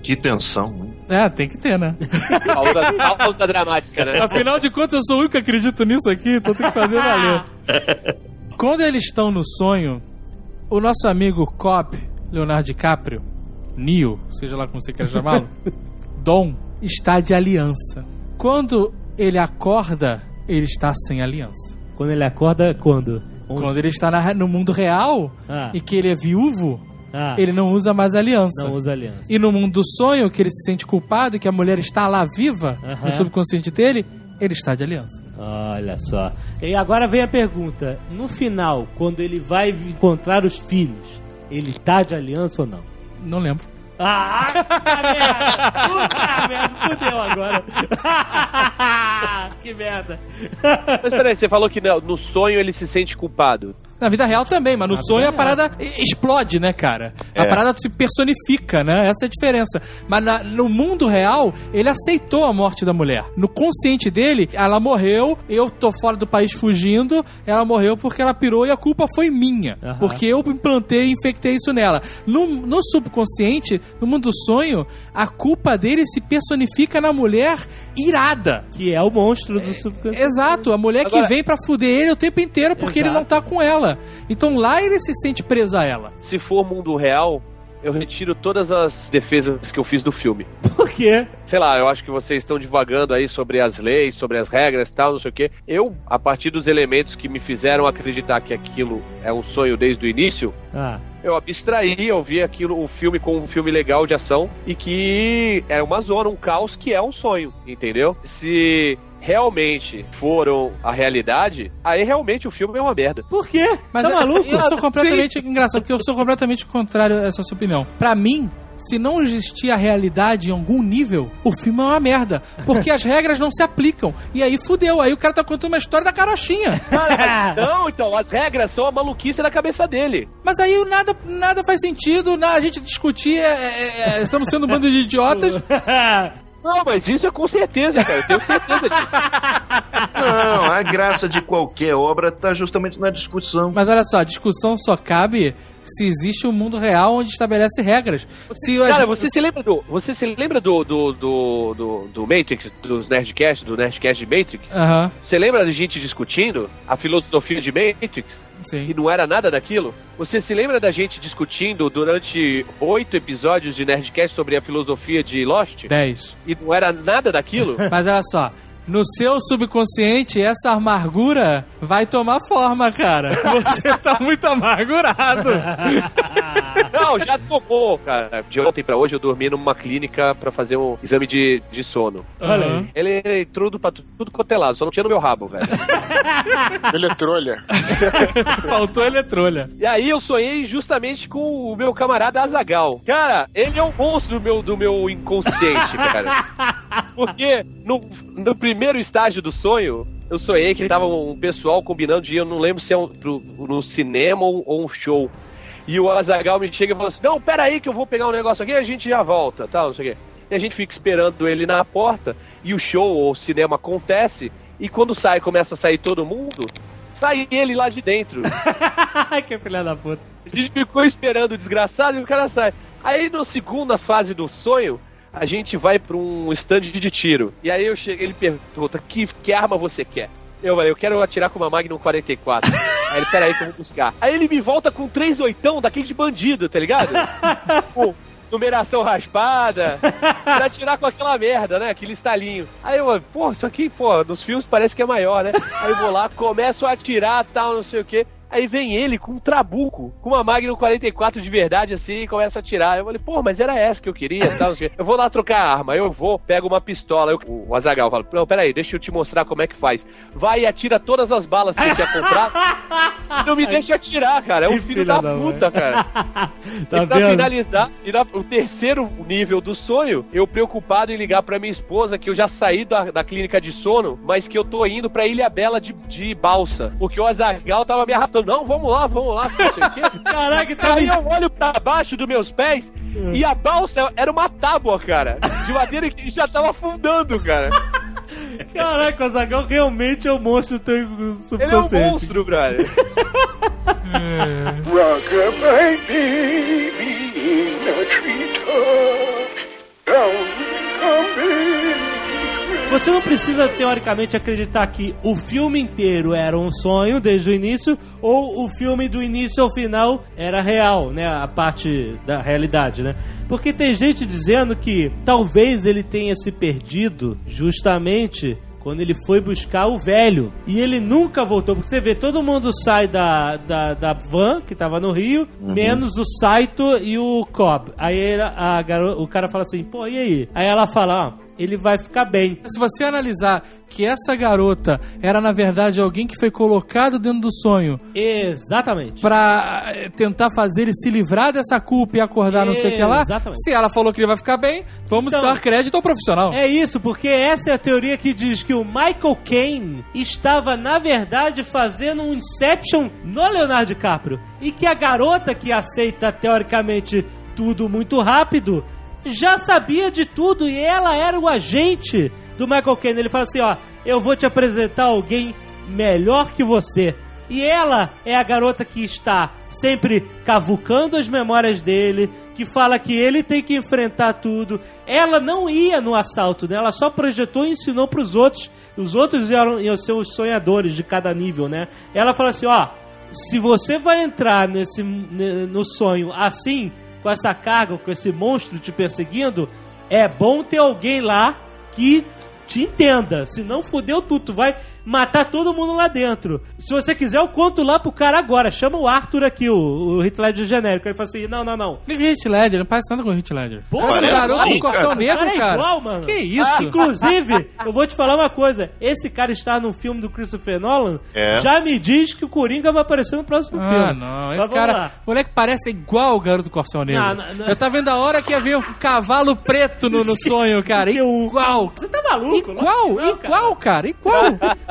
Que tensão, né? É, tem que ter, né? Pausa, pausa dramática, né? Afinal de contas, eu sou o único que acredito nisso aqui, então tem que fazer valer. Quando eles estão no sonho, o nosso amigo Cobb, Leonardo DiCaprio, Neo, seja lá como você quer chamá-lo, Dom, está de aliança. Quando ele acorda, ele está sem aliança. Quando ele acorda, quando? Onde? Quando ele está na- no mundo real Ah. e que ele é viúvo, Ah, ele não usa mais aliança. não usa aliança. E no mundo do sonho, que ele se sente culpado e que a mulher está lá viva, Aham. no subconsciente dele, ele está de aliança. Olha só. E agora vem a pergunta: no final, quando ele vai encontrar os filhos, ele tá de aliança ou não? Não lembro. Ah, puta merda! Puta merda, fudeu agora. que merda. Mas peraí, você falou que no no sonho ele se sente culpado. Na vida real também, mas no Na sonho a parada explode, né, cara? A É. parada se personifica, né? Essa é a diferença. Mas na- no mundo real, ele aceitou a morte da mulher. No consciente dele, ela morreu, eu tô fora do país fugindo, ela morreu porque ela pirou e a culpa foi minha. Aham. Porque eu implantei e infectei isso nela. No, no subconsciente, no mundo do sonho, a culpa dele se personifica na mulher irada. Que é o monstro do subconsciente. Exato, a mulher Agora- que vem pra fuder ele o tempo inteiro porque ele Exato. não tá com ela. Então lá ele se sente preso a ela. Se for mundo real, eu retiro todas as defesas que eu fiz do filme. Por quê? Sei lá, eu acho que vocês estão divagando aí sobre as leis, sobre as regras e tal, não sei o quê. Eu, a partir dos elementos que me fizeram acreditar que aquilo é um sonho desde o início, Ah, eu abstraí, eu vi aquilo, o filme como um filme legal de ação e que é uma zona, um caos que é um sonho, entendeu? Se realmente foram a realidade, aí realmente o filme é uma merda. por quê? Mas tá é- maluco? eu sou completamente engraçado, porque eu sou completamente contrário a essa sua opinião. Pra mim, se não existir a realidade em algum nível, o filme é uma merda. Porque as regras não se aplicam. E aí fudeu. Aí o cara tá contando uma história da carochinha. Mas não, então, as regras são a maluquice da cabeça dele. Mas aí nada, nada faz sentido, na- a gente discutir, é- é- é- estamos sendo um bando de idiotas. Não, mas isso é com certeza, cara. Eu tenho certeza disso. Não, a graça de qualquer obra tá justamente na discussão. Mas olha só, a discussão só cabe se existe um mundo real onde estabelece regras. Se a Cara, você se lembra do. Você se lembra do. do. do, do, do Matrix, dos Nerdcast, do Nerdcast de Matrix? Você lembra de gente discutindo a filosofia de Matrix? sim. E não era nada daquilo? Você se lembra da gente discutindo durante oito episódios de Nerdcast sobre a filosofia de Lost? 10. E não era nada daquilo? Mas olha só, no seu subconsciente, essa amargura vai tomar forma, cara. Você tá muito amargurado. Não, já tomou, cara. De ontem pra hoje eu dormi numa clínica pra fazer um exame de, de sono. Olha aí. Ele é tudo pra tu- tudo quanto é lado, só não tinha no meu rabo, velho. Eletrolha. Faltou eletrolha. E aí eu sonhei justamente com o meu camarada Azagal. Cara, ele é um monstro do meu, do meu inconsciente, cara. Porque no, no primeiro estágio do sonho, eu sonhei que tava um pessoal combinando de ir, eu não lembro se é um, pro, no cinema ou, ou um show. E o Azagal me chega e fala assim: Não, pera aí que eu vou pegar um negócio aqui e a gente já volta, tal, não sei o quê. E a gente fica esperando ele na porta, e o show ou o cinema acontece, e quando sai, começa a sair todo mundo, sai ele lá de dentro. que filha da puta. A gente ficou esperando o desgraçado e o cara sai. Aí na segunda fase do sonho, a gente vai pra um stand de tiro. E aí eu chego, ele pergunta: que, que arma você quer? Eu falei, eu quero atirar com uma Magnum 44. aí ele, peraí que eu vou buscar. Aí ele me volta com três oitão daquele de bandido, tá ligado? Pô, numeração raspada, pra atirar com aquela merda, né? Aquele estalinho. Aí eu, pô, isso aqui, pô, nos filmes parece que é maior, né? Aí eu vou lá, começo a atirar, tal, não sei o quê. Aí vem ele com um trabuco, com uma Magnum 44 de verdade, assim, e começa a atirar. Eu falei, pô, mas era essa que eu queria, tal. Eu vou lá trocar a arma, eu vou, pego uma pistola. Eu, o Azagal fala, não, peraí, deixa eu te mostrar como é que faz. Vai e atira todas as balas que eu tinha comprado. não me deixa atirar, cara. É um filho da, mãe. puta, cara. tá e pra vendo? finalizar, e na, o terceiro nível do sonho, eu preocupado em ligar pra minha esposa que eu já saí da, da clínica de sono, mas que eu tô indo pra Ilha Bela de, de balsa. Porque o Azagal tava me arrastando. Não, vamos lá, vamos lá, não sei o quê. Caraca, tá Aí eu olho pra baixo dos meus pés e a balsa era uma tábua, cara. De madeira que já tava afundando, cara. Caraca, o Zagal realmente é o monstro do teu Ele é um subconsciente. monstro, brother. Rock-a-bye baby in a treetop. Down come baby. Você não precisa, teoricamente, acreditar que o filme inteiro era um sonho desde o início ou o filme do início ao final era real, né? A parte da realidade, né? Porque tem gente dizendo que talvez ele tenha se perdido justamente quando ele foi buscar o velho. E ele nunca voltou. Porque você vê, todo mundo sai da, da, da van, que tava no Rio, menos o Saito e o Cobb. Aí ele- a garo- o cara fala assim, pô, e aí? Aí ela fala, ó, ele vai ficar bem. Se você analisar que essa garota era, na verdade, alguém que foi colocado dentro do sonho Exatamente. pra eh, tentar fazer ele se livrar dessa culpa e acordar não sei o que lá, Exatamente. se ela falou que ele vai ficar bem, vamos Então- dar crédito ao profissional. É isso, porque essa é a teoria que diz que o Michael Caine estava, na verdade, fazendo um Inception no Leonardo DiCaprio. E que a garota que aceita, teoricamente, tudo muito rápido, já sabia de tudo e ela era o agente do Michael Caine. Ele fala assim: ó, eu vou te apresentar alguém melhor que você. E ela é a garota que está sempre cavucando as memórias dele, que fala que ele tem que enfrentar tudo. Ela não ia no assalto, né? Ela só projetou e ensinou pros outros. Os outros iam, iam ser os sonhadores de cada nível, né? Ela fala assim, ó, se você vai entrar nesse ne- no sonho assim, com essa carga, com esse monstro te perseguindo, é bom ter alguém lá que te entenda. Senão fudeu tudo. Tu vai matar todo mundo lá dentro. Se você quiser, eu conto lá pro cara agora. Chama o Arthur aqui, o, o Heath Ledger genérico. Ele fala assim: não, não, não. O Heath Ledger, não parece nada com o Heath Ledger. Pô, parece um garoto com corção cara. negro, cara é igual, mano. Que isso? Ah, inclusive, eu vou te falar uma coisa. Esse cara está no filme do Christopher Nolan. É. Já me diz que o Coringa vai aparecer no próximo Ah, filme. não. Mas Esse cara, lá. moleque parece igual o garoto do Corcel Negro. Não, não, não. Eu tava vendo a hora que ia ver um cavalo preto no, no sonho, cara. Igual. Você tá maluco? Igual, Não, cara. igual, cara, igual.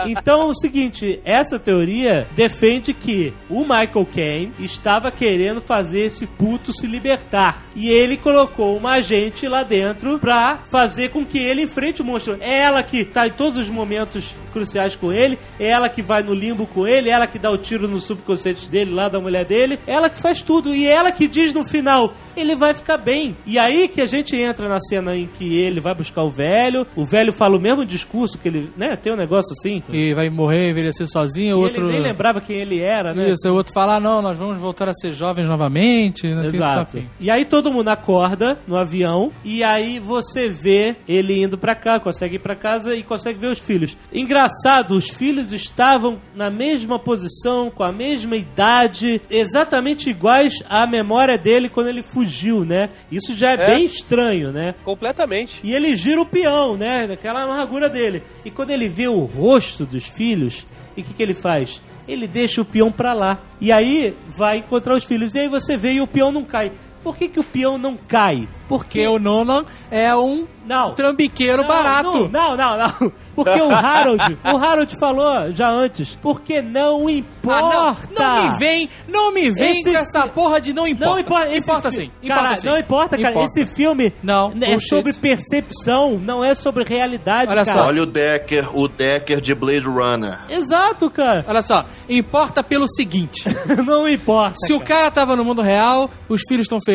Então o seguinte, essa teoria defende que o Michael Caine estava querendo fazer esse puto se libertar. E ele colocou uma agente lá dentro pra fazer com que ele enfrente o monstro. É ela que tá em todos os momentos cruciais com ele, é ela que vai no limbo com ele, é ela que dá o tiro no subconsciente dele, lá da mulher dele, é ela que faz tudo. E é ela que diz no final, ele vai ficar bem. E aí que a gente entra na cena em que ele vai buscar o velho, o velho fala o mesmo discurso que ele, né, tem um negócio assim. E vai morrer, envelhecer sozinho, E outro... ele nem lembrava quem ele era, né? Isso, o outro fala, ah, não, nós vamos voltar a ser jovens novamente. Não esse Exato. E aí todo mundo acorda no avião e aí você vê ele indo pra cá, consegue ir pra casa e consegue ver os filhos. Engraçado, os filhos estavam na mesma posição, com a mesma idade, exatamente iguais à memória dele quando ele fugiu, né? Isso já é, É. bem estranho, né? Completamente. E ele gira o peão, né? Naquela amargura dele. E quando ele vê o rosto dos filhos, e o que, que ele faz? Ele deixa o peão pra lá. E aí vai encontrar os filhos. E aí você vê e o peão não cai. Por que, que o peão não cai? Porque o Nolan é um Não. trambiqueiro Não, barato. Não, não, não. Porque o Harold, o Harold falou já antes, porque não Ah, importa. não, não me vem, não me vem Esse com essa fi- porra de não importa. Não importa, importa fi- sim. Importa cara, sim. não importa, cara. Importa. Esse filme Não, é bullshit. sobre percepção, não é sobre realidade, Olha cara. só. Olha o Decker, o Decker de Blade Runner. Exato, cara. Olha só, importa pelo seguinte: não importa. se o cara tava no mundo real, os filhos estão felizes,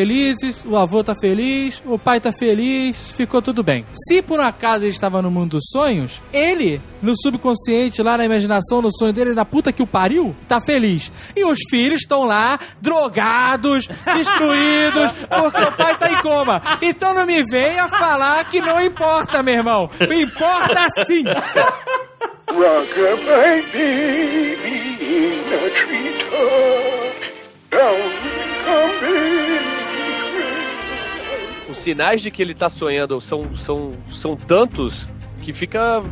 o avô tá feliz, o pai tá feliz, ficou tudo bem. Se por um acaso ele estava no mundo dos sonhos, ele, no subconsciente, lá na imaginação, no sonho dele, na puta que o pariu, tá feliz. E os filhos estão lá, drogados, destruídos, porque o pai tá em coma. Então não me venha falar que não importa, meu irmão. Importa sim. Rockabye baby in a treetop. Down come sinais de que ele tá sonhando são, são, são tantos que fica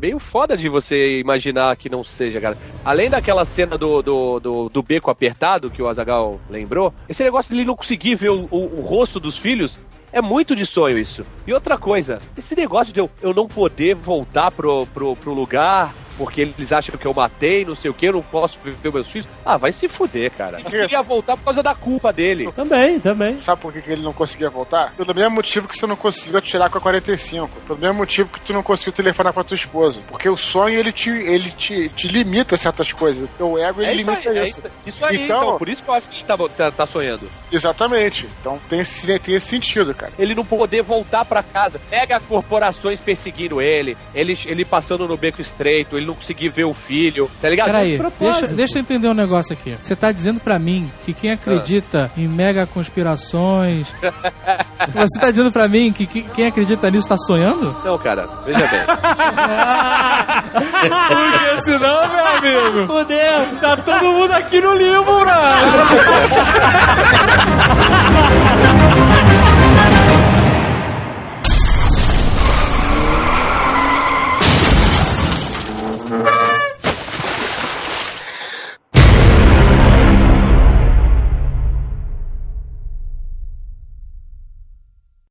meio foda de você imaginar que não seja, cara. Além daquela cena do, do, do, do beco apertado que o Azagal lembrou, esse negócio de ele não conseguir ver o, o, o rosto dos filhos. É muito de sonho isso. E outra coisa, esse negócio de eu, eu não poder voltar pro, pro, pro lugar porque eles acham que eu matei, não sei o que, eu não posso ver meus filhos. Ah, vai se fuder, cara. Eu queria voltar por causa da culpa dele. Também, também. Sabe por que, que ele não conseguia voltar? Pelo mesmo motivo que você não conseguiu atirar com a 45. Pelo mesmo motivo que tu não conseguiu telefonar pra tua esposa. Porque o sonho, ele te, ele te, te limita certas coisas. O teu ego, ele É isso limita aí, é isso. isso, isso aí, Então- então, Por isso que eu acho que ele tá, tá, tá sonhando. Exatamente. Então tem esse, tem esse sentido, cara. Ele não poder voltar pra casa. Pega corporações perseguindo ele, ele, ele passando no beco estreito, ele não conseguir ver o filho, tá ligado? Peraí, deixa, deixa eu entender um negócio aqui. Você tá dizendo pra mim que quem acredita em mega conspirações. você tá dizendo pra mim que, que- quem acredita nisso tá sonhando? Não, cara, veja bem. Porque senão, meu amigo. Fudeu. Tá todo mundo aqui no limbo, brother.